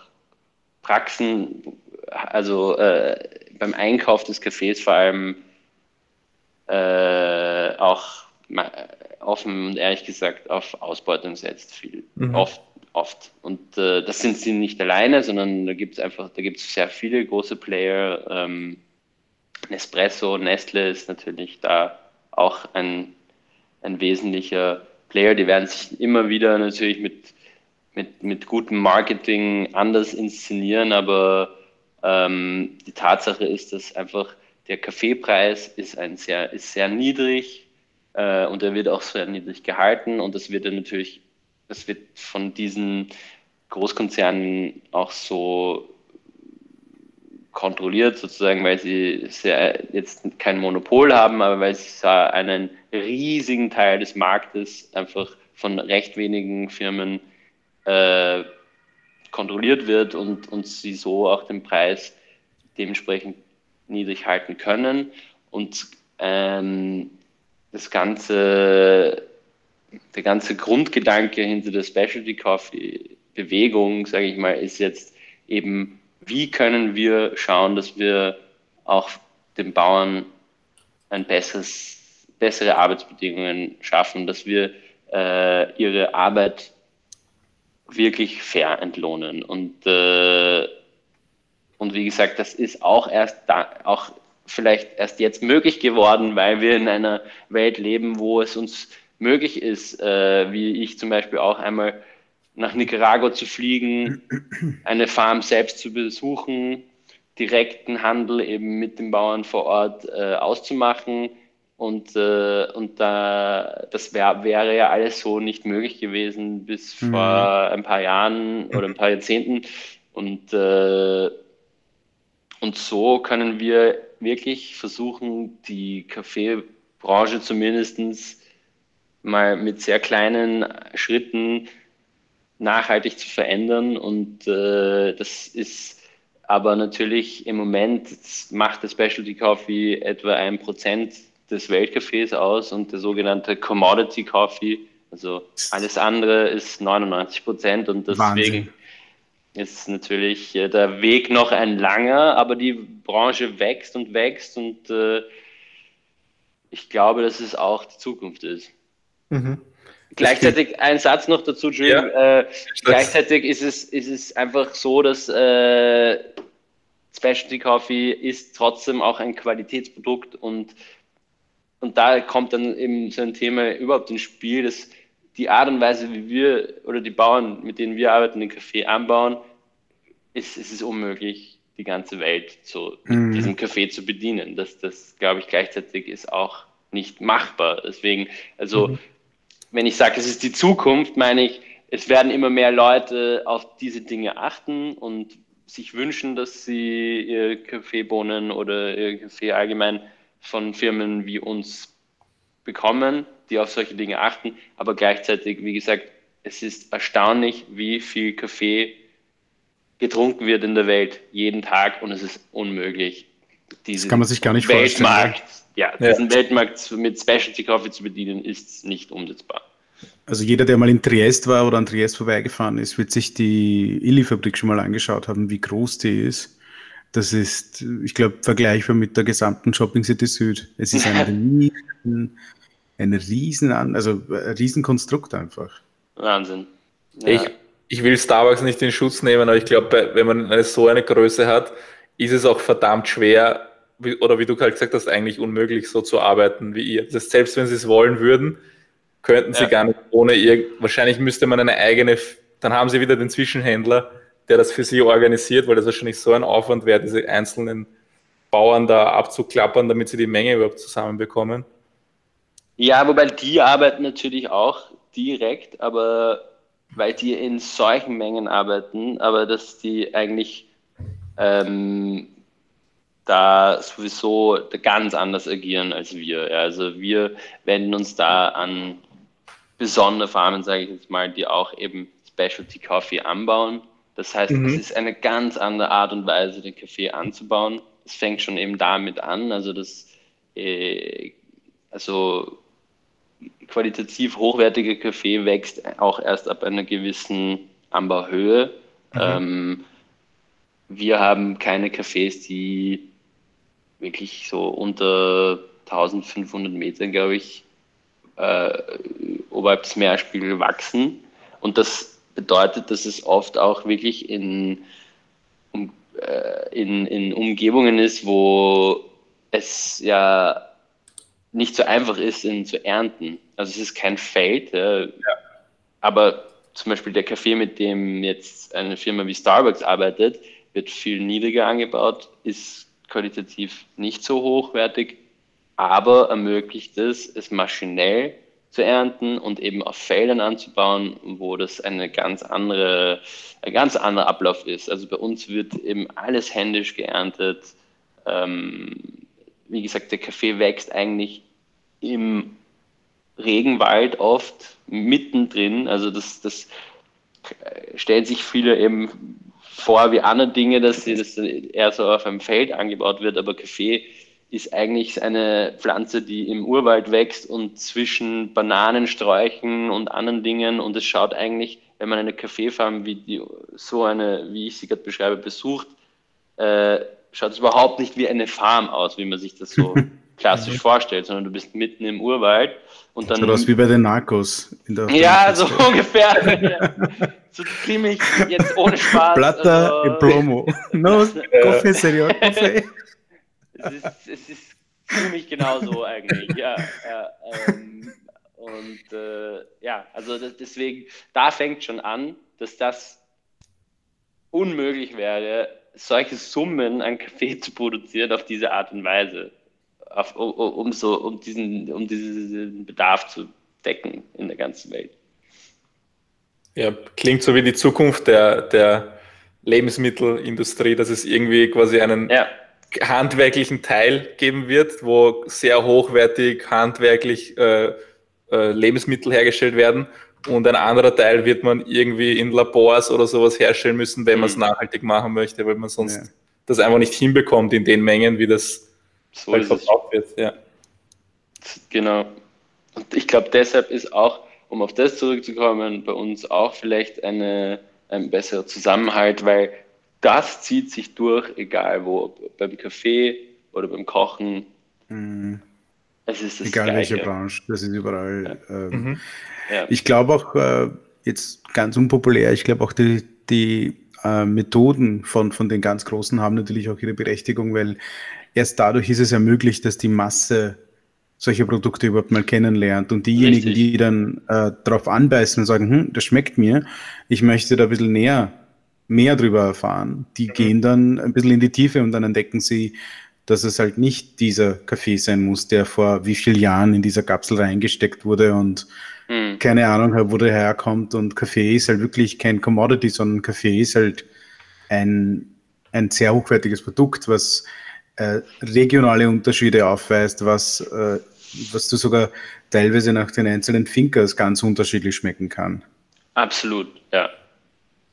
Praxen, also äh, beim Einkauf des Cafés vor allem äh, auch offen und ehrlich gesagt auf Ausbeutung setzt, viel, mhm. oft, oft. Und äh, das sind sie nicht alleine, sondern da gibt es einfach, da gibt es sehr viele große Player. Ähm, Nespresso, Nestle ist natürlich da auch ein, ein wesentlicher Player. Die werden sich immer wieder natürlich mit, mit, mit gutem Marketing anders inszenieren, aber ähm, die Tatsache ist, dass einfach der Kaffeepreis ist, ein sehr, ist sehr niedrig äh, und er wird auch sehr niedrig gehalten. Und das wird dann natürlich, das wird von diesen Großkonzernen auch so kontrolliert, sozusagen, weil sie sehr, jetzt kein Monopol haben, aber weil sie einen riesigen Teil des Marktes einfach von recht wenigen Firmen äh, kontrolliert wird und, und sie so auch den Preis dementsprechend niedrig halten können. Und ähm, das ganze, der ganze Grundgedanke hinter der Specialty Coffee Bewegung, sage ich mal, ist jetzt eben, wie können wir schauen, dass wir auch den Bauern ein besseres, bessere Arbeitsbedingungen schaffen, dass wir äh, ihre Arbeit wirklich fair entlohnen. Und, äh, und wie gesagt, das ist auch erst da, auch vielleicht erst jetzt möglich geworden, weil wir in einer Welt leben, wo es uns möglich ist, äh, wie ich zum Beispiel auch einmal nach Nicaragua zu fliegen, eine Farm selbst zu besuchen, direkten Handel eben mit den Bauern vor Ort äh, auszumachen. Und, äh, und da, das wär, wäre ja alles so nicht möglich gewesen bis mhm. vor ein paar Jahren oder ein paar Jahrzehnten. Und, äh, und so können wir wirklich versuchen, die Kaffeebranche zumindest mal mit sehr kleinen Schritten nachhaltig zu verändern. Und äh, das ist aber natürlich im Moment macht der Specialty Coffee etwa ein Prozent des Weltkaffees aus und der sogenannte Commodity Coffee, also alles andere ist 99 Prozent und deswegen Wahnsinn ist natürlich äh, der Weg noch ein langer, aber die Branche wächst und wächst und äh, ich glaube, dass es auch die Zukunft ist. Mhm. Gleichzeitig ein Satz noch dazu, Entschuldigung. Ja, äh, gleichzeitig ist es, ist es einfach so, dass äh, Specialty Coffee ist trotzdem auch ein Qualitätsprodukt und, und da kommt dann eben so ein Thema überhaupt ins Spiel, dass die Art und Weise, wie wir oder die Bauern, mit denen wir arbeiten, den Kaffee anbauen, ist, ist es unmöglich, die ganze Welt zu mhm. diesem Kaffee zu bedienen. Das, das glaube ich, gleichzeitig ist auch nicht machbar. Deswegen, also, mhm. wenn ich sage, es ist die Zukunft, meine ich, es werden immer mehr Leute auf diese Dinge achten und sich wünschen, dass sie ihre Kaffeebohnen oder ihr Kaffee allgemein von Firmen wie uns bekommen, die auf solche Dinge achten, aber gleichzeitig, wie gesagt, es ist erstaunlich, wie viel Kaffee getrunken wird in der Welt jeden Tag und es ist unmöglich, diesen das kann man sich gar nicht Weltmarkt, vorstellen. Ja, diesen ja. Weltmarkt mit Specialty Coffee zu bedienen, ist nicht umsetzbar. Also jeder, der mal in Triest war oder an Triest vorbeigefahren ist, wird sich die Illy-Fabrik schon mal angeschaut haben, wie groß die ist. Das ist, ich glaube, vergleichbar mit der gesamten Shopping City Süd. Es ist eine riesen, eine riesen, also ein Riesenkonstrukt einfach. Wahnsinn. Ja. Ich, ich will Starbucks nicht in Schutz nehmen, aber ich glaube, wenn man eine, so eine Größe hat, ist es auch verdammt schwer, wie, oder wie du halt gesagt hast, eigentlich unmöglich so zu arbeiten wie ihr. Das heißt, selbst wenn sie es wollen würden, könnten sie ja. gar nicht ohne ihr, wahrscheinlich müsste man eine eigene, dann haben sie wieder den Zwischenhändler, der das für sie organisiert, weil das wahrscheinlich so ein Aufwand wäre, diese einzelnen Bauern da abzuklappern, damit sie die Menge überhaupt zusammenbekommen. Ja, wobei die arbeiten natürlich auch direkt, aber weil die in solchen Mengen arbeiten, aber dass die eigentlich ähm, da sowieso ganz anders agieren als wir. Also wir wenden uns da an besondere Farmen, sage ich jetzt mal, die auch eben Specialty Coffee anbauen. Das heißt, mhm. es ist eine ganz andere Art und Weise, den Kaffee anzubauen. Es fängt schon eben damit an, also das äh, also qualitativ hochwertige Kaffee wächst auch erst ab einer gewissen Anbauhöhe. Mhm. Ähm, wir haben keine Cafés, die wirklich so unter 1500 Metern, glaube ich, äh, oberhalb des Meerspiegels wachsen. Und das bedeutet, dass es oft auch wirklich in, um, äh, in, in Umgebungen ist, wo es ja nicht so einfach ist, ihn zu ernten. Also es ist kein Feld, ja. aber zum Beispiel der Kaffee, mit dem jetzt eine Firma wie Starbucks arbeitet, wird viel niedriger angebaut, ist qualitativ nicht so hochwertig, aber ermöglicht es, es maschinell zu ernten und eben auf Feldern anzubauen, wo das eine ganz andere, ein ganz anderer Ablauf ist. Also bei uns wird eben alles händisch geerntet. Ähm, wie gesagt, der Kaffee wächst eigentlich im Regenwald oft mittendrin. Also das, das stellt sich viele eben vor wie andere Dinge, dass das eher so auf einem Feld angebaut wird, aber Kaffee ist eigentlich eine Pflanze, die im Urwald wächst und zwischen Bananensträuchen und anderen Dingen und es schaut eigentlich, wenn man eine Kaffeefarm wie die, so eine, wie ich sie gerade beschreibe, besucht, äh, schaut es überhaupt nicht wie eine Farm aus, wie man sich das so klassisch vorstellt, sondern du bist mitten im Urwald und dann. Schaut aus wie bei den Narcos. ja, so ungefähr. so ziemlich jetzt ohne Spaß. Plata also, Promo. No, Serior, Coffee. Es ist, es ist ziemlich genau so eigentlich, ja. ja ähm, und äh, ja, also das, deswegen, da fängt schon an, dass das unmöglich wäre, solche Summen an Kaffee zu produzieren auf diese Art und Weise auf, um, um, so, um, diesen, um diesen Bedarf zu decken in der ganzen Welt. Ja, klingt so wie die Zukunft der, der Lebensmittelindustrie, dass es irgendwie quasi einen ja. handwerklichen Teil geben wird, wo sehr hochwertig handwerklich äh, äh, Lebensmittel hergestellt werden und ein anderer Teil wird man irgendwie in Labors oder sowas herstellen müssen, wenn mhm. man es nachhaltig machen möchte, weil man sonst ja. das einfach nicht hinbekommt in den Mengen, wie das so halt verbraucht wird. Ja. Genau. Und ich glaube, deshalb ist auch, um auf das zurückzukommen, bei uns auch vielleicht eine, ein besserer Zusammenhalt, weil das zieht sich durch, egal wo, beim Kaffee oder beim Kochen. Mhm. Es ist das egal Gleiche. welche Branche, das ist überall. Ja. Ähm, mhm. ja. Ich glaube auch, äh, jetzt ganz unpopulär, ich glaube auch die, die äh, Methoden von, von den ganz Großen haben natürlich auch ihre Berechtigung, weil erst dadurch ist es ja möglich, dass die Masse solche Produkte überhaupt mal kennenlernt. Und diejenigen, Richtig. die dann äh, darauf anbeißen und sagen, hm, das schmeckt mir, ich möchte da ein bisschen näher, mehr drüber erfahren, die mhm. gehen dann ein bisschen in die Tiefe und dann entdecken sie, dass es halt nicht dieser Kaffee sein muss, der vor wie vielen Jahren in dieser Kapsel reingesteckt wurde und mhm. keine Ahnung, wo der herkommt. Und Kaffee ist halt wirklich kein Commodity, sondern Kaffee ist halt ein, ein sehr hochwertiges Produkt, was äh, regionale Unterschiede aufweist, was äh, was du sogar teilweise nach den einzelnen Finkers ganz unterschiedlich schmecken kann. Absolut, ja.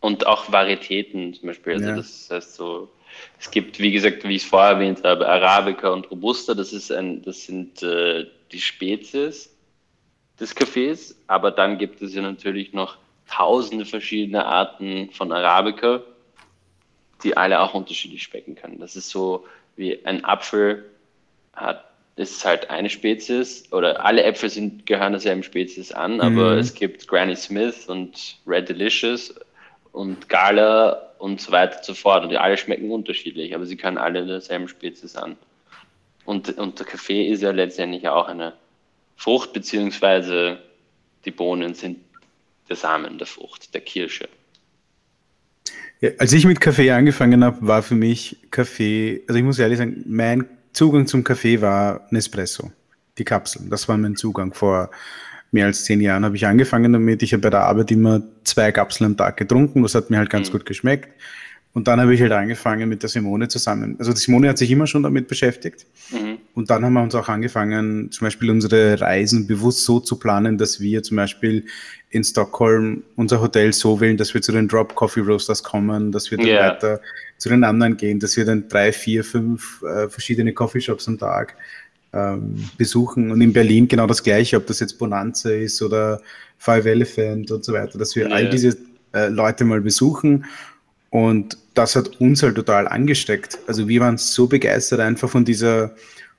Und auch Varietäten zum Beispiel. Also ja. das heißt so, es gibt, wie gesagt, wie ich es vorher erwähnt habe, Arabica und Robusta, das, ist ein, das sind äh, die Spezies des Kaffees, aber dann gibt es ja natürlich noch tausende verschiedene Arten von Arabica, die alle auch unterschiedlich schmecken können. Das ist so wie ein Apfel hat, ist halt eine Spezies oder alle Äpfel sind, gehören derselben Spezies an, aber mhm. es gibt Granny Smith und Red Delicious und Gala und so weiter und so fort. Und die alle schmecken unterschiedlich, aber sie können alle derselben Spezies an. Und, und der Kaffee ist ja letztendlich auch eine Frucht, beziehungsweise die Bohnen sind der Samen der Frucht, der Kirsche. Ja, als ich mit Kaffee angefangen habe, war für mich Kaffee, also ich muss ehrlich sagen, mein Zugang zum Kaffee war Nespresso, die Kapseln. Das war mein Zugang vor mehr als zehn Jahren habe ich angefangen damit. Ich habe bei der Arbeit immer zwei Kapseln am Tag getrunken. Das hat mir halt ganz mhm. gut geschmeckt. Und dann habe ich halt angefangen mit der Simone zusammen. Also die Simone hat sich immer schon damit beschäftigt. Mhm. Und dann haben wir uns auch angefangen, zum Beispiel unsere Reisen bewusst so zu planen, dass wir zum Beispiel in Stockholm unser Hotel so wählen, dass wir zu den Drop Coffee Roasters kommen, dass wir dann yeah. weiter zu den anderen gehen, dass wir dann drei, vier, fünf äh, verschiedene Coffeeshops am Tag ähm, besuchen. Und in Berlin genau das Gleiche, ob das jetzt Bonanza ist oder Five Elephant und so weiter, dass wir ja. all diese äh, Leute mal besuchen. Und das hat uns halt total angesteckt. Also wir waren so begeistert einfach von dieser,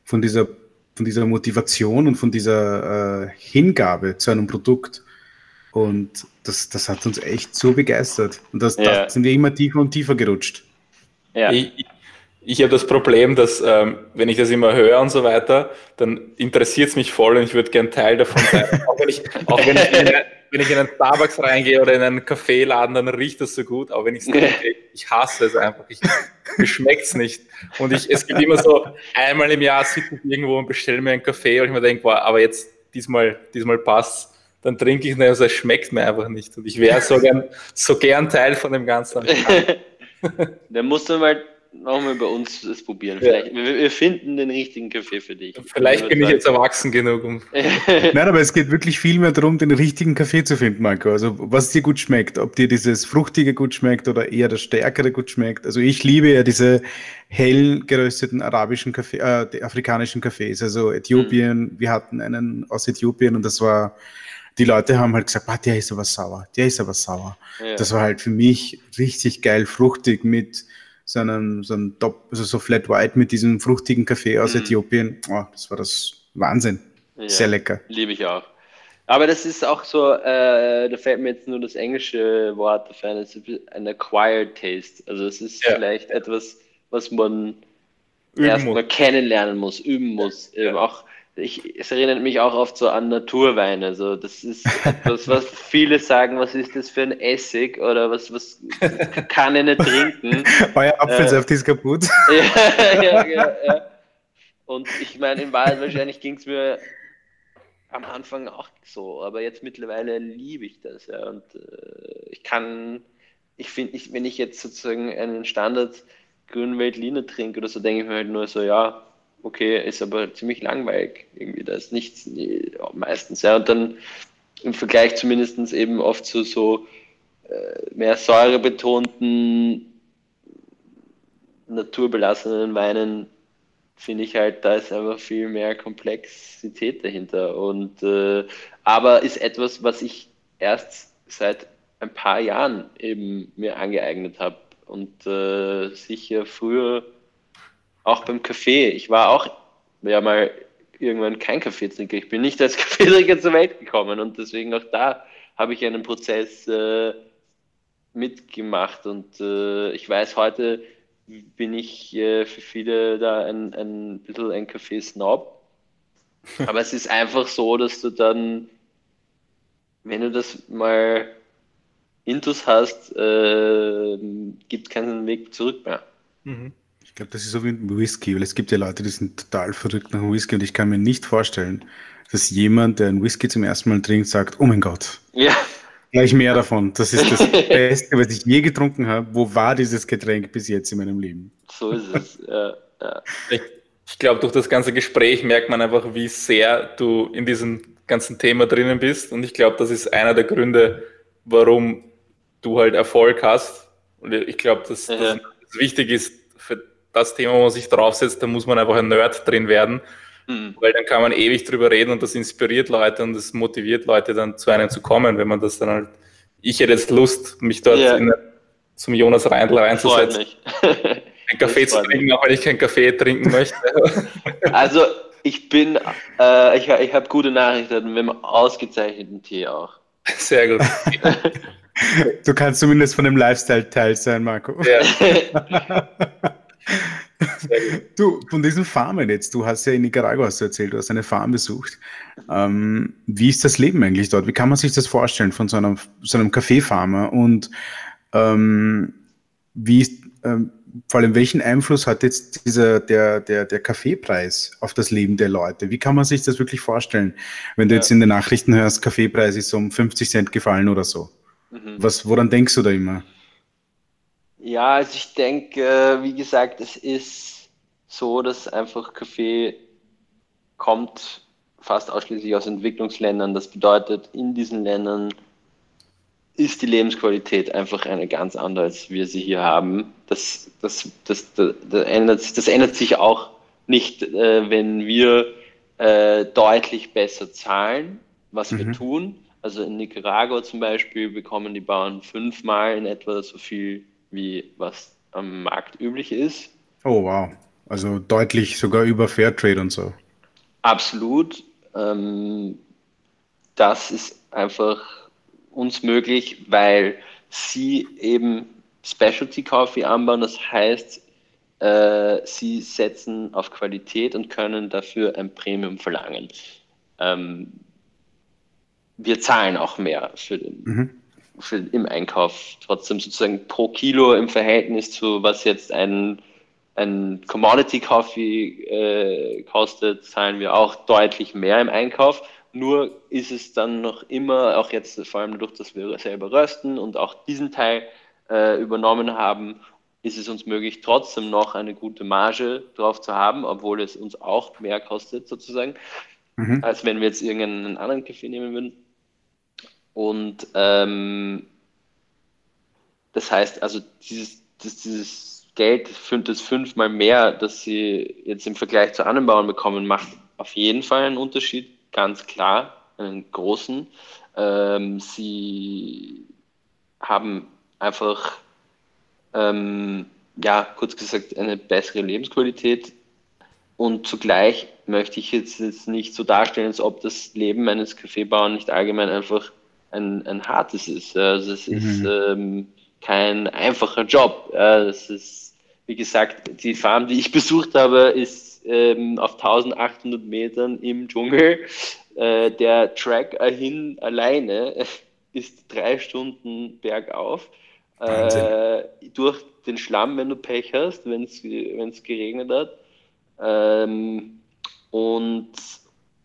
von dieser, von dieser Motivation und von dieser äh, Hingabe zu einem Produkt. Und das, das hat uns echt so begeistert. Und das, ja. da sind wir immer tiefer und tiefer gerutscht. Ja. Ich, ich habe das Problem, dass ähm, wenn ich das immer höre und so weiter, dann interessiert es mich voll und ich würde gern Teil davon sein. auch wenn ich, auch wenn ich, in, wenn ich in einen Starbucks reingehe oder in einen Kaffeeladen, dann riecht das so gut. Aber wenn ich es trinke, ich hasse es einfach. Ich, mir schmeckt es nicht. Und ich, es gibt immer so, einmal im Jahr sitze ich irgendwo und bestelle mir einen Kaffee und ich mir denke, boah, aber jetzt diesmal, diesmal passt dann trinke ich, also es schmeckt mir einfach nicht. Und ich wäre so gern, so gern Teil von dem Ganzen. dann musst du mal nochmal bei uns das probieren. Vielleicht, ja. wir, wir, finden den richtigen Kaffee für dich. Vielleicht bin ich jetzt erwachsen genug. Um Nein, aber es geht wirklich viel mehr darum, den richtigen Kaffee zu finden, Marco. Also was dir gut schmeckt, ob dir dieses Fruchtige gut schmeckt oder eher das Stärkere gut schmeckt. Also ich liebe ja diese hell gerösteten arabischen Kaffee, äh, afrikanischen Kaffees. Also Äthiopien, mhm. wir hatten einen aus Äthiopien und das war die Leute haben halt gesagt, ah, der ist aber sauer, der ist aber sauer. Ja. Das war halt für mich richtig geil, fruchtig mit so einem, so einem Top, also so Flat White mit diesem fruchtigen Kaffee aus mhm. Äthiopien. Oh, das war das Wahnsinn. Ja, Sehr lecker. Liebe ich auch. Aber das ist auch so, äh, da fällt mir jetzt nur das englische Wort dafür ein, ein Acquired Taste. Also es ist ja. vielleicht etwas, was man erstmal kennenlernen muss, üben muss. Ja. auch ich, es erinnert mich auch oft so an Naturweine. Also das ist etwas, was viele sagen, was ist das für ein Essig oder was, was kann ich nicht trinken. Euer Apfelsaft äh, ist kaputt. ja, ja, ja, ja, Und ich meine, in Wahrheit wahrscheinlich ging es mir am Anfang auch so, aber jetzt mittlerweile liebe ich das. Ja. Und äh, ich kann, ich finde, wenn ich jetzt sozusagen einen Standard grünen Weltliner trinke oder so, denke ich mir halt nur so, ja, okay, ist aber ziemlich langweilig irgendwie, da ist nichts ja, meistens, ja, und dann im Vergleich zumindest eben oft zu so äh, mehr säurebetonten, naturbelassenen Weinen finde ich halt, da ist einfach viel mehr Komplexität dahinter und äh, aber ist etwas, was ich erst seit ein paar Jahren eben mir angeeignet habe und äh, sicher früher auch beim Kaffee. Ich war auch ja mal irgendwann kein Kaffeetrinker. Ich bin nicht als Kaffeetrinker zur Welt gekommen und deswegen auch da habe ich einen Prozess äh, mitgemacht und äh, ich weiß, heute bin ich äh, für viele da ein, ein bisschen ein Kaffee-Snob. Aber es ist einfach so, dass du dann, wenn du das mal intus hast, äh, gibt keinen Weg zurück mehr. Mhm. Ich glaube, das ist so wie ein Whisky, weil es gibt ja Leute, die sind total verrückt nach Whisky und ich kann mir nicht vorstellen, dass jemand, der einen Whisky zum ersten Mal trinkt, sagt, oh mein Gott. Ja. Gleich mehr davon. Das ist das Beste, was ich je getrunken habe. Wo war dieses Getränk bis jetzt in meinem Leben? So ist es. Ja, ja. Ich, ich glaube, durch das ganze Gespräch merkt man einfach, wie sehr du in diesem ganzen Thema drinnen bist. Und ich glaube, das ist einer der Gründe, warum du halt Erfolg hast. Und ich glaube, dass ja. das wichtig ist das Thema, wo man sich draufsetzt, da muss man einfach ein Nerd drin werden. Mhm. Weil dann kann man ewig drüber reden und das inspiriert Leute und das motiviert Leute dann zu einem zu kommen, wenn man das dann halt. Ich hätte jetzt Lust, mich dort ja. in, zum Jonas Reindl reinzusetzen. Ein Kaffee zu trinken, auch wenn ich keinen Kaffee trinken möchte. Also ich bin, äh, ich, ich habe gute Nachrichten mit einem ausgezeichneten Tee auch. Sehr gut. Du kannst zumindest von dem Lifestyle-Teil sein, Marco. Ja. du, von diesen Farmen jetzt, du hast ja in Nicaragua hast du erzählt, du hast eine Farm besucht. Ähm, wie ist das Leben eigentlich dort? Wie kann man sich das vorstellen von so einem, so einem Kaffeefarmer? Und ähm, wie ist, ähm, vor allem welchen Einfluss hat jetzt dieser, der, der, der Kaffeepreis auf das Leben der Leute? Wie kann man sich das wirklich vorstellen, wenn du ja. jetzt in den Nachrichten hörst, Kaffeepreis ist um 50 Cent gefallen oder so? Mhm. Was, woran denkst du da immer? Ja, also ich denke, wie gesagt, es ist so, dass einfach Kaffee kommt fast ausschließlich aus Entwicklungsländern. Das bedeutet, in diesen Ländern ist die Lebensqualität einfach eine ganz andere, als wir sie hier haben. Das, das, das, das, das ändert, das ändert sich auch nicht, äh, wenn wir äh, deutlich besser zahlen, was mhm. wir tun. Also in Nicaragua zum Beispiel bekommen die Bauern fünfmal in etwa so viel, wie was am Markt üblich ist. Oh wow, also deutlich sogar über Fairtrade und so. Absolut. Ähm, das ist einfach uns möglich, weil sie eben Specialty Coffee anbauen. Das heißt, äh, sie setzen auf Qualität und können dafür ein Premium verlangen. Ähm, wir zahlen auch mehr für den, mhm. Für, im Einkauf. Trotzdem sozusagen pro Kilo im Verhältnis zu was jetzt ein, ein Commodity Coffee äh, kostet, zahlen wir auch deutlich mehr im Einkauf. Nur ist es dann noch immer, auch jetzt vor allem dadurch, dass wir selber rösten und auch diesen Teil äh, übernommen haben, ist es uns möglich, trotzdem noch eine gute Marge drauf zu haben, obwohl es uns auch mehr kostet sozusagen, mhm. als wenn wir jetzt irgendeinen anderen Kaffee nehmen würden. Und ähm, das heißt, also dieses, das, dieses Geld, das fünfmal mehr, das sie jetzt im Vergleich zu anderen Bauern bekommen, macht auf jeden Fall einen Unterschied ganz klar, einen großen. Ähm, sie haben einfach, ähm, ja, kurz gesagt, eine bessere Lebensqualität. Und zugleich möchte ich jetzt, jetzt nicht so darstellen, als ob das Leben eines Kaffeebauern nicht allgemein einfach ein, ein hartes ist. Also es mhm. ist ähm, kein einfacher Job. Es ist, wie gesagt, die Farm, die ich besucht habe, ist ähm, auf 1800 Metern im Dschungel. Äh, der Track hin alleine ist drei Stunden bergauf. Äh, durch den Schlamm, wenn du Pech hast, wenn es geregnet hat. Ähm, und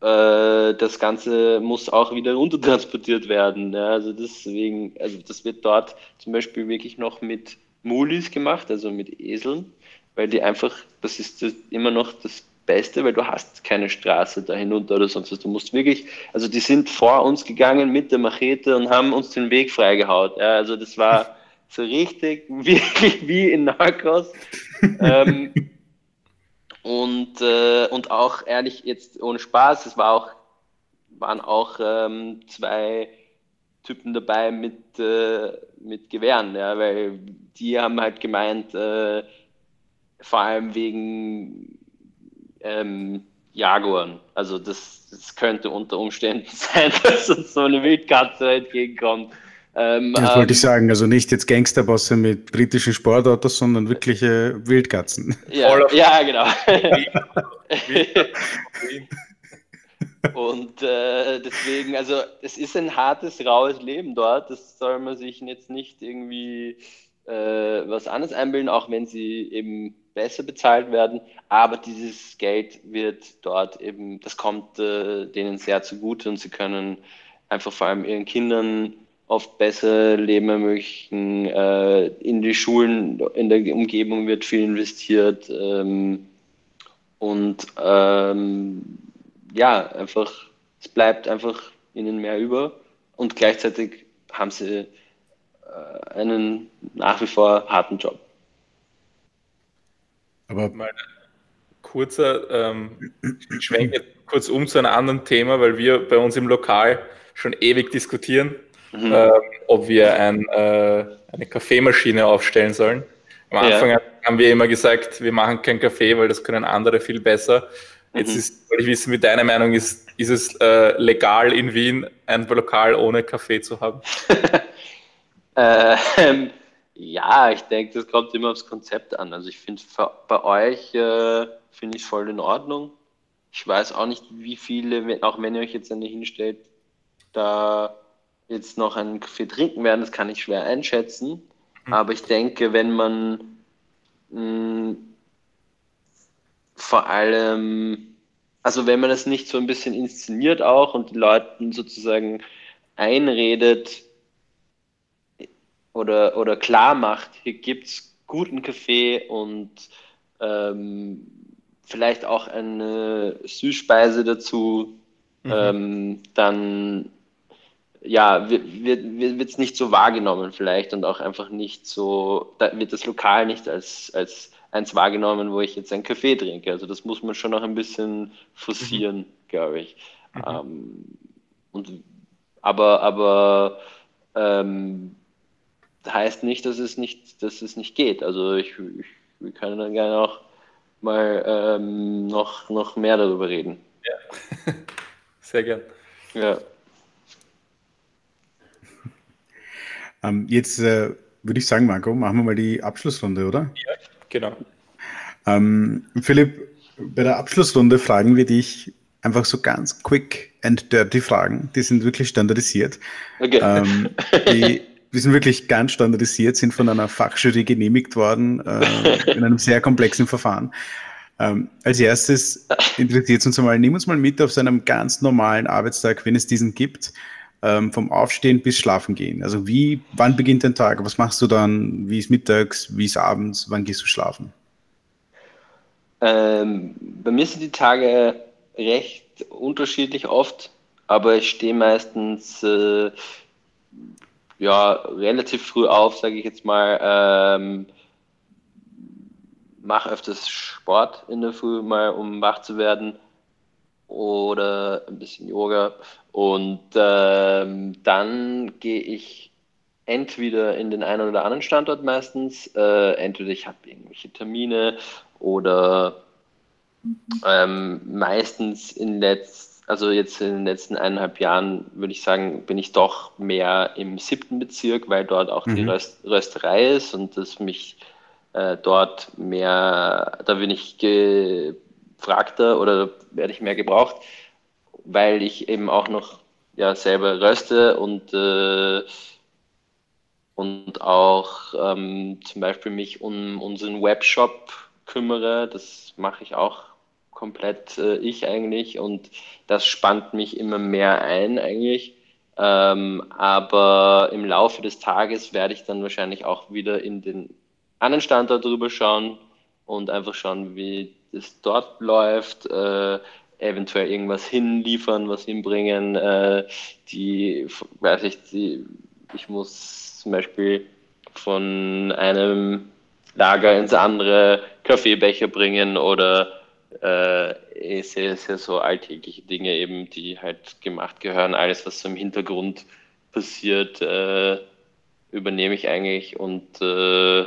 äh, das Ganze muss auch wieder runtertransportiert werden. Ja, also deswegen, also das wird dort zum Beispiel wirklich noch mit Mulis gemacht, also mit Eseln weil die einfach, das ist das immer noch das Beste, weil du hast keine Straße da hinunter oder sonst was. Du musst wirklich, also die sind vor uns gegangen mit der Machete und haben uns den Weg freigehaut. Ja, also das war so richtig, wirklich wie in Narcos. ähm, und, äh, und auch ehrlich, jetzt ohne Spaß, es war auch, waren auch ähm, zwei Typen dabei mit, äh, mit Gewehren, ja, weil die haben halt gemeint, äh, vor allem wegen ähm, Jaguaren. Also das, das, könnte unter Umständen sein, dass uns so eine Wildkatze entgegenkommt. Ähm, das wollte ähm, ich sagen, also nicht jetzt Gangsterbosse mit britischen Sportautos, sondern wirkliche Wildkatzen. Ja, ja genau. Und äh, deswegen, also es ist ein hartes, raues Leben dort. Das soll man sich jetzt nicht irgendwie äh, was anderes einbilden, auch wenn sie eben besser bezahlt werden, aber dieses Geld wird dort eben, das kommt äh, denen sehr zugute und sie können einfach vor allem ihren Kindern oft besser Leben ermöglichen. Äh, in die Schulen, in der Umgebung wird viel investiert. Ähm, Und ähm, ja, einfach, es bleibt einfach ihnen mehr über und gleichzeitig haben sie äh, einen nach wie vor harten Job. Aber mal kurzer ähm, Schwenk kurz um zu einem anderen Thema, weil wir bei uns im Lokal schon ewig diskutieren, mhm. äh, ob wir ein, äh, eine Kaffeemaschine aufstellen sollen. Am Anfang ja. haben wir immer gesagt, wir machen keinen Kaffee, weil das können andere viel besser. Jetzt mhm. ist, wollte ich wissen, wie deine Meinung ist, ist es äh, legal in Wien ein Lokal ohne Kaffee zu haben? ähm, ja, ich denke, das kommt immer aufs Konzept an. Also ich finde bei euch äh, finde ich es voll in Ordnung. Ich weiß auch nicht, wie viele, auch wenn ihr euch jetzt eine hinstellt, da jetzt noch einen Kaffee trinken werden, das kann ich schwer einschätzen. Mhm. Aber ich denke, wenn man mh, mm, vor allem, also wenn man das nicht so ein bisschen inszeniert auch und die Leuten sozusagen einredet oder, oder klar macht, hier gibt es guten Kaffee und ähm, vielleicht auch eine Süßspeise dazu, mhm. ähm, dann ja, wird es wird, wird, nicht so wahrgenommen vielleicht und auch einfach nicht so, da wird das Lokal nicht als, als eins wahrgenommen, wo ich jetzt einen Kaffee trinke. Also das muss man schon noch ein bisschen forcieren, mhm. glaube ich. Mhm. Ähm, und, aber aber ähm, heißt nicht, dass es nicht, dass es nicht geht. Also ich, ich wir können dann gerne auch mal ähm, noch, noch mehr darüber reden. Ja, sehr gern. Ja. Ähm, jetzt äh, würde ich sagen, Marco, machen wir mal die Abschlussrunde, oder? Ja, genau. Ähm, Philipp, bei der Abschlussrunde fragen wir dich einfach so ganz quick and dirty Fragen. Die sind wirklich standardisiert. Okay. Ähm, die, die sind wirklich ganz standardisiert, sind von einer Fachjury genehmigt worden, äh, in einem sehr komplexen Verfahren. Ähm, als erstes interessiert es uns einmal, nimm uns mal mit auf so einem ganz normalen Arbeitstag, wenn es diesen gibt, ähm, vom Aufstehen bis Schlafen gehen. Also wie, wann beginnt dein Tag? Was machst du dann? Wie ist mittags? Wie ist abends? Wann gehst du schlafen? Ähm, bei mir sind die Tage recht unterschiedlich oft, aber ich stehe meistens äh, ja, relativ früh auf, sage ich jetzt mal. Ähm, mache öfters Sport in der Früh, mal um wach zu werden oder ein bisschen Yoga. Und ähm, dann gehe ich entweder in den einen oder anderen Standort meistens, äh, entweder ich habe irgendwelche Termine oder ähm, meistens in letzt, also jetzt in den letzten eineinhalb Jahren würde ich sagen, bin ich doch mehr im siebten Bezirk, weil dort auch mhm. die Röst, Rösterei ist und das mich äh, dort mehr, da bin ich gefragter oder werde ich mehr gebraucht, weil ich eben auch noch ja, selber röste und, äh, und auch ähm, zum Beispiel mich um unseren Webshop kümmere. Das mache ich auch komplett äh, ich eigentlich und das spannt mich immer mehr ein eigentlich. Ähm, aber im Laufe des Tages werde ich dann wahrscheinlich auch wieder in den anderen Standort drüber schauen und einfach schauen, wie das dort läuft, äh, eventuell irgendwas hinliefern, was hinbringen, äh, die, weiß ich, die, ich muss zum Beispiel von einem Lager ins andere Kaffeebecher bringen oder äh, sehr, sehr so alltägliche Dinge eben, die halt gemacht gehören. Alles, was so im Hintergrund passiert, äh, übernehme ich eigentlich und äh,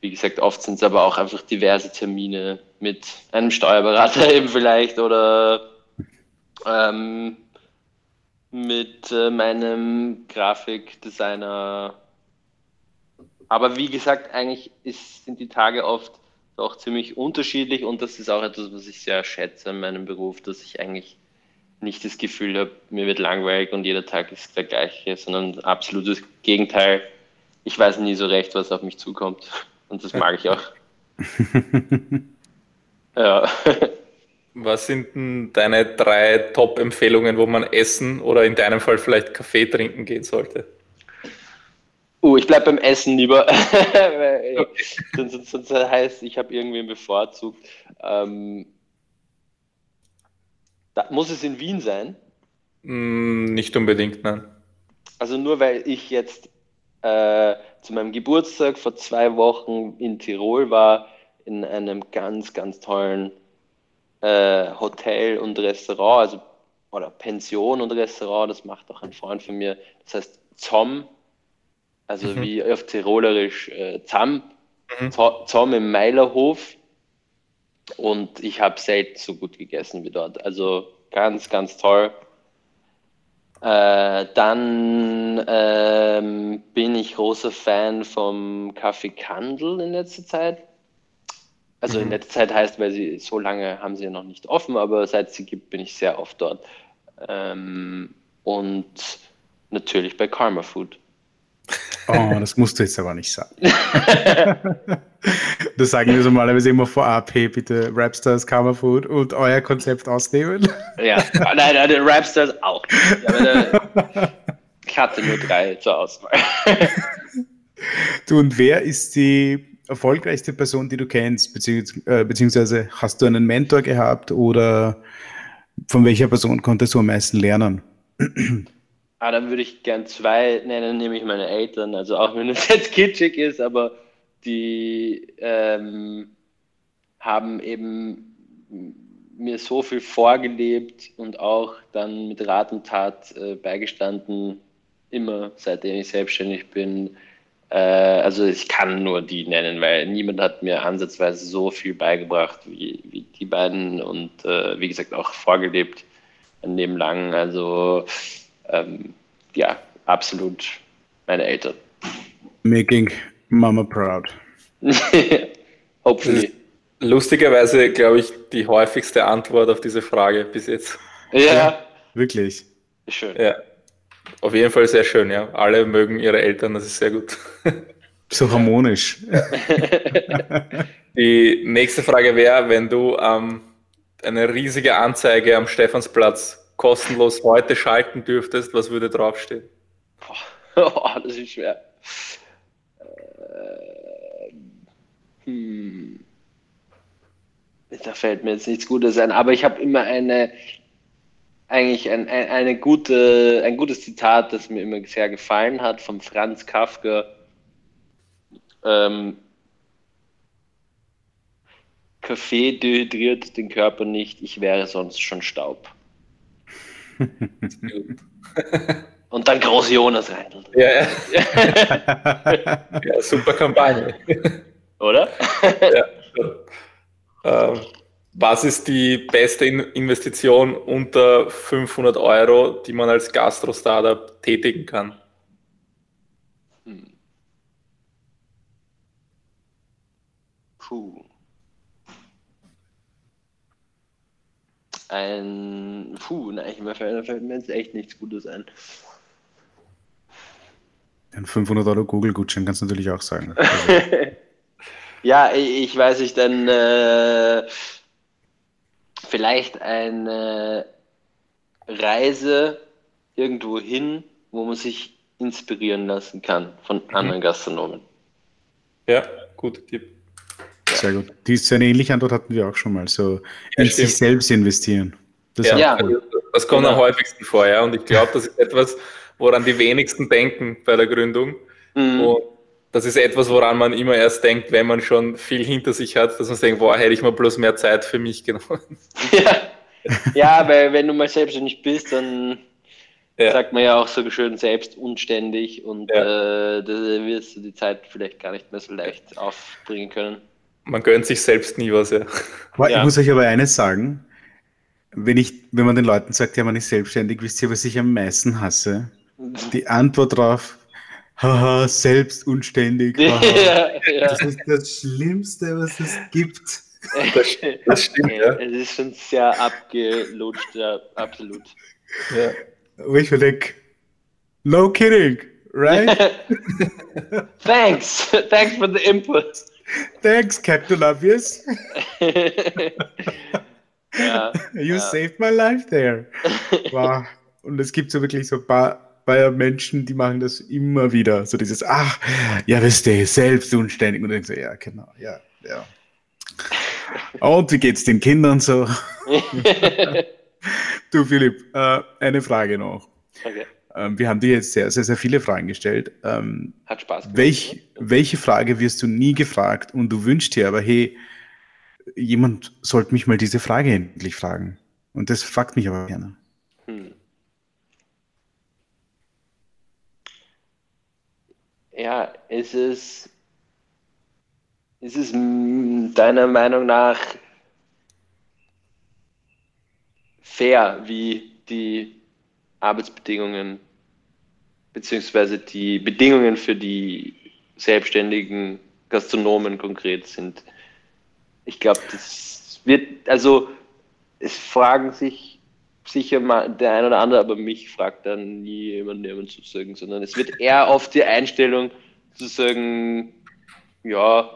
wie gesagt, oft sind es aber auch einfach diverse Termine mit einem Steuerberater eben vielleicht oder ähm, mit äh, meinem Grafikdesigner. Aber wie gesagt, eigentlich ist, sind die Tage oft doch ziemlich unterschiedlich und das ist auch etwas, was ich sehr schätze an meinem Beruf, dass ich eigentlich nicht das Gefühl habe, mir wird langweilig und jeder Tag ist der gleiche, sondern absolutes Gegenteil. Ich weiß nie so recht, was auf mich zukommt. Und das mag ich auch. ja. Was sind denn deine drei Top-Empfehlungen, wo man essen oder in deinem Fall vielleicht Kaffee trinken gehen sollte? Uh, ich bleibe beim Essen lieber. okay. sonst, sonst, heißt, ich habe irgendwen bevorzugt. Ähm, da, muss es in Wien sein? Mm, nicht unbedingt, nein. Also nur weil ich jetzt äh, zu meinem Geburtstag vor zwei Wochen in Tirol war, in einem ganz, ganz tollen äh, Hotel und Restaurant, also oder Pension und Restaurant, das macht auch ein Freund von mir, das heißt Zom, also mhm. wie auf Tirolerisch äh, Zam, mhm. Zom im Meilerhof und ich habe selten so gut gegessen wie dort, also ganz, ganz toll. Äh, dann ähm, bin ich großer Fan vom Kaffee Kandel in letzter Zeit. Also mhm. in letzter Zeit heißt, weil sie so lange haben sie ja noch nicht offen, aber seit sie gibt, bin ich sehr oft dort. Ähm, und natürlich bei Karma Food. Oh, das musst du jetzt aber nicht sagen. das sagen wir so normalerweise immer vorab, hey, bitte Rapstars, Karma Food und euer Konzept ausnehmen. Ja, nein, nein, den Rapstars auch. Ja, ich hatte nur drei zur Auswahl. Du, und wer ist die erfolgreichste Person, die du kennst? Äh, beziehungsweise hast du einen Mentor gehabt oder von welcher Person konntest du am meisten lernen? Ah, dann würde ich gern zwei nennen, nämlich meine Eltern. Also auch wenn es jetzt kitschig ist, aber die ähm, haben eben mir so viel vorgelebt und auch dann mit Rat und Tat äh, beigestanden, immer seitdem ich selbstständig bin. Äh, also ich kann nur die nennen, weil niemand hat mir ansatzweise so viel beigebracht wie, wie die beiden und äh, wie gesagt auch vorgelebt ein Leben lang. Also ähm, ja, absolut meine Eltern. Making Mama proud. Hopefully. Lustigerweise, glaube ich, die häufigste Antwort auf diese Frage bis jetzt. Ja. ja. Wirklich. Schön. Ja. Auf jeden Fall sehr schön, ja. Alle mögen ihre Eltern, das ist sehr gut. So harmonisch. Die nächste Frage wäre, wenn du ähm, eine riesige Anzeige am Stephansplatz kostenlos heute schalten dürftest, was würde draufstehen? Boah, das ist schwer. Äh, hm. Da fällt mir jetzt nichts Gutes ein, aber ich habe immer eine eigentlich ein, ein, eine gute, ein gutes Zitat, das mir immer sehr gefallen hat, von Franz Kafka. Ähm, Kaffee dehydriert den Körper nicht, ich wäre sonst schon Staub. Und dann groß Jonas rein. Ja, ja. ja super Kampagne. Oder? ja. Ähm, was ist die beste Investition unter 500 Euro, die man als Gastro-Startup tätigen kann? Hm. Puh. Ein, puh, nein, mir fällt, fällt mir jetzt echt nichts Gutes ein. Ein 500 Euro Google-Gutschein kannst du natürlich auch sagen. ja, ich, ich weiß nicht, dann äh, vielleicht eine Reise irgendwo hin, wo man sich inspirieren lassen kann von mhm. anderen Gastronomen. Ja, guter Tipp. Sehr gut. Die ist eine ähnliche Antwort hatten wir auch schon mal. So ja, in stimmt. sich selbst investieren. Das, ja, ja. das kommt genau. am häufigsten vor, ja. Und ich glaube, das ist etwas, woran die wenigsten denken bei der Gründung. Mhm. Und das ist etwas, woran man immer erst denkt, wenn man schon viel hinter sich hat, dass man denkt, boah, hätte ich mal bloß mehr Zeit für mich genommen. Ja, ja weil wenn du mal selbstständig bist, dann ja. sagt man ja auch so schön selbst unständig und ja. äh, da wirst du die Zeit vielleicht gar nicht mehr so leicht aufbringen können. Man gönnt sich selbst nie was, ja. Ich ja. muss euch aber eines sagen, wenn, ich, wenn man den Leuten sagt, ja, man ist selbstständig, wisst ihr, was ich am meisten hasse? Die Antwort darauf, haha, selbst unständig. Haha. Ja, ja. Das ist das Schlimmste, was es gibt. Das, das stimmt, ja. Es ist schon sehr abgelutscht, ja, absolut. Ja. Wo ich denke, no kidding, right? Thanks, thanks for the input. Thanks, Captain Obvious. ja, you ja. saved my life there. Wow. Und es gibt so wirklich so ein paar bei Menschen, die machen das immer wieder. So dieses, ach, ja, wisst ihr, selbst unständig. Und dann so, ja, genau, ja, ja. Und wie geht's den Kindern so? du, Philipp, äh, eine Frage noch. Okay. Ähm, wir haben dir jetzt sehr, sehr, sehr viele Fragen gestellt. Ähm, Hat Spaß gemacht. Welch, welche Frage wirst du nie gefragt und du wünschst dir aber, hey, jemand sollte mich mal diese Frage endlich fragen? Und das fragt mich aber gerne. Hm. Ja, ist es, ist es deiner Meinung nach fair, wie die Arbeitsbedingungen beziehungsweise die Bedingungen für die selbstständigen Gastronomen konkret sind. Ich glaube, das wird, also es fragen sich sicher mal der ein oder andere, aber mich fragt dann nie jemand, jemand zu sagen, sondern es wird eher auf die Einstellung zu sagen, ja,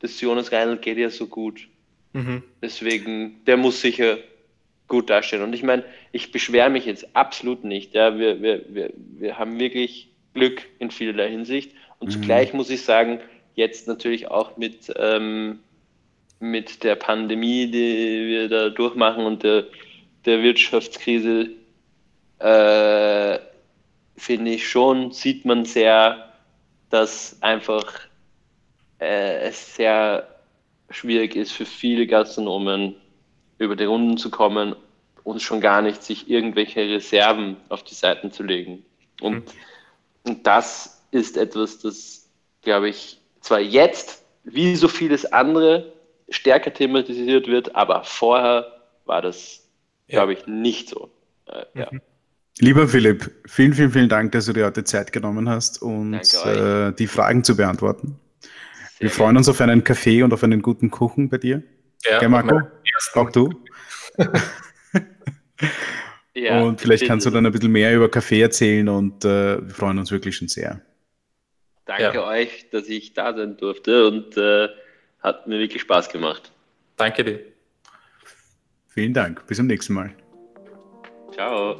das Jonas Reinl geht ja so gut. Mhm. Deswegen, der muss sicher gut darstellen. Und ich meine, ich beschwere mich jetzt absolut nicht. Ja, wir, wir, wir, wir haben wirklich Glück in vielerlei Hinsicht. Und mhm. zugleich muss ich sagen, jetzt natürlich auch mit, ähm, mit der Pandemie, die wir da durchmachen und der, der Wirtschaftskrise, äh, finde ich schon, sieht man sehr, dass einfach äh, es sehr schwierig ist für viele Gastronomen, über die Runden zu kommen und schon gar nicht sich irgendwelche Reserven auf die Seiten zu legen. Und, mhm. und das ist etwas, das, glaube ich, zwar jetzt wie so vieles andere stärker thematisiert wird, aber vorher war das, ja. glaube ich, nicht so. Äh, ja. Mhm. Lieber Philipp, vielen, vielen, vielen Dank, dass du dir heute Zeit genommen hast, uns äh, die Fragen zu beantworten. Sehr Wir freuen uns auf einen Kaffee und auf einen guten Kuchen bei dir. Ja, Gell, Marco? Auch du? ja, und vielleicht kannst du dann ein bisschen mehr über Kaffee erzählen und äh, wir freuen uns wirklich schon sehr. Danke ja. euch, dass ich da sein durfte und äh, hat mir wirklich Spaß gemacht. Danke dir. Vielen Dank. Bis zum nächsten Mal. Ciao.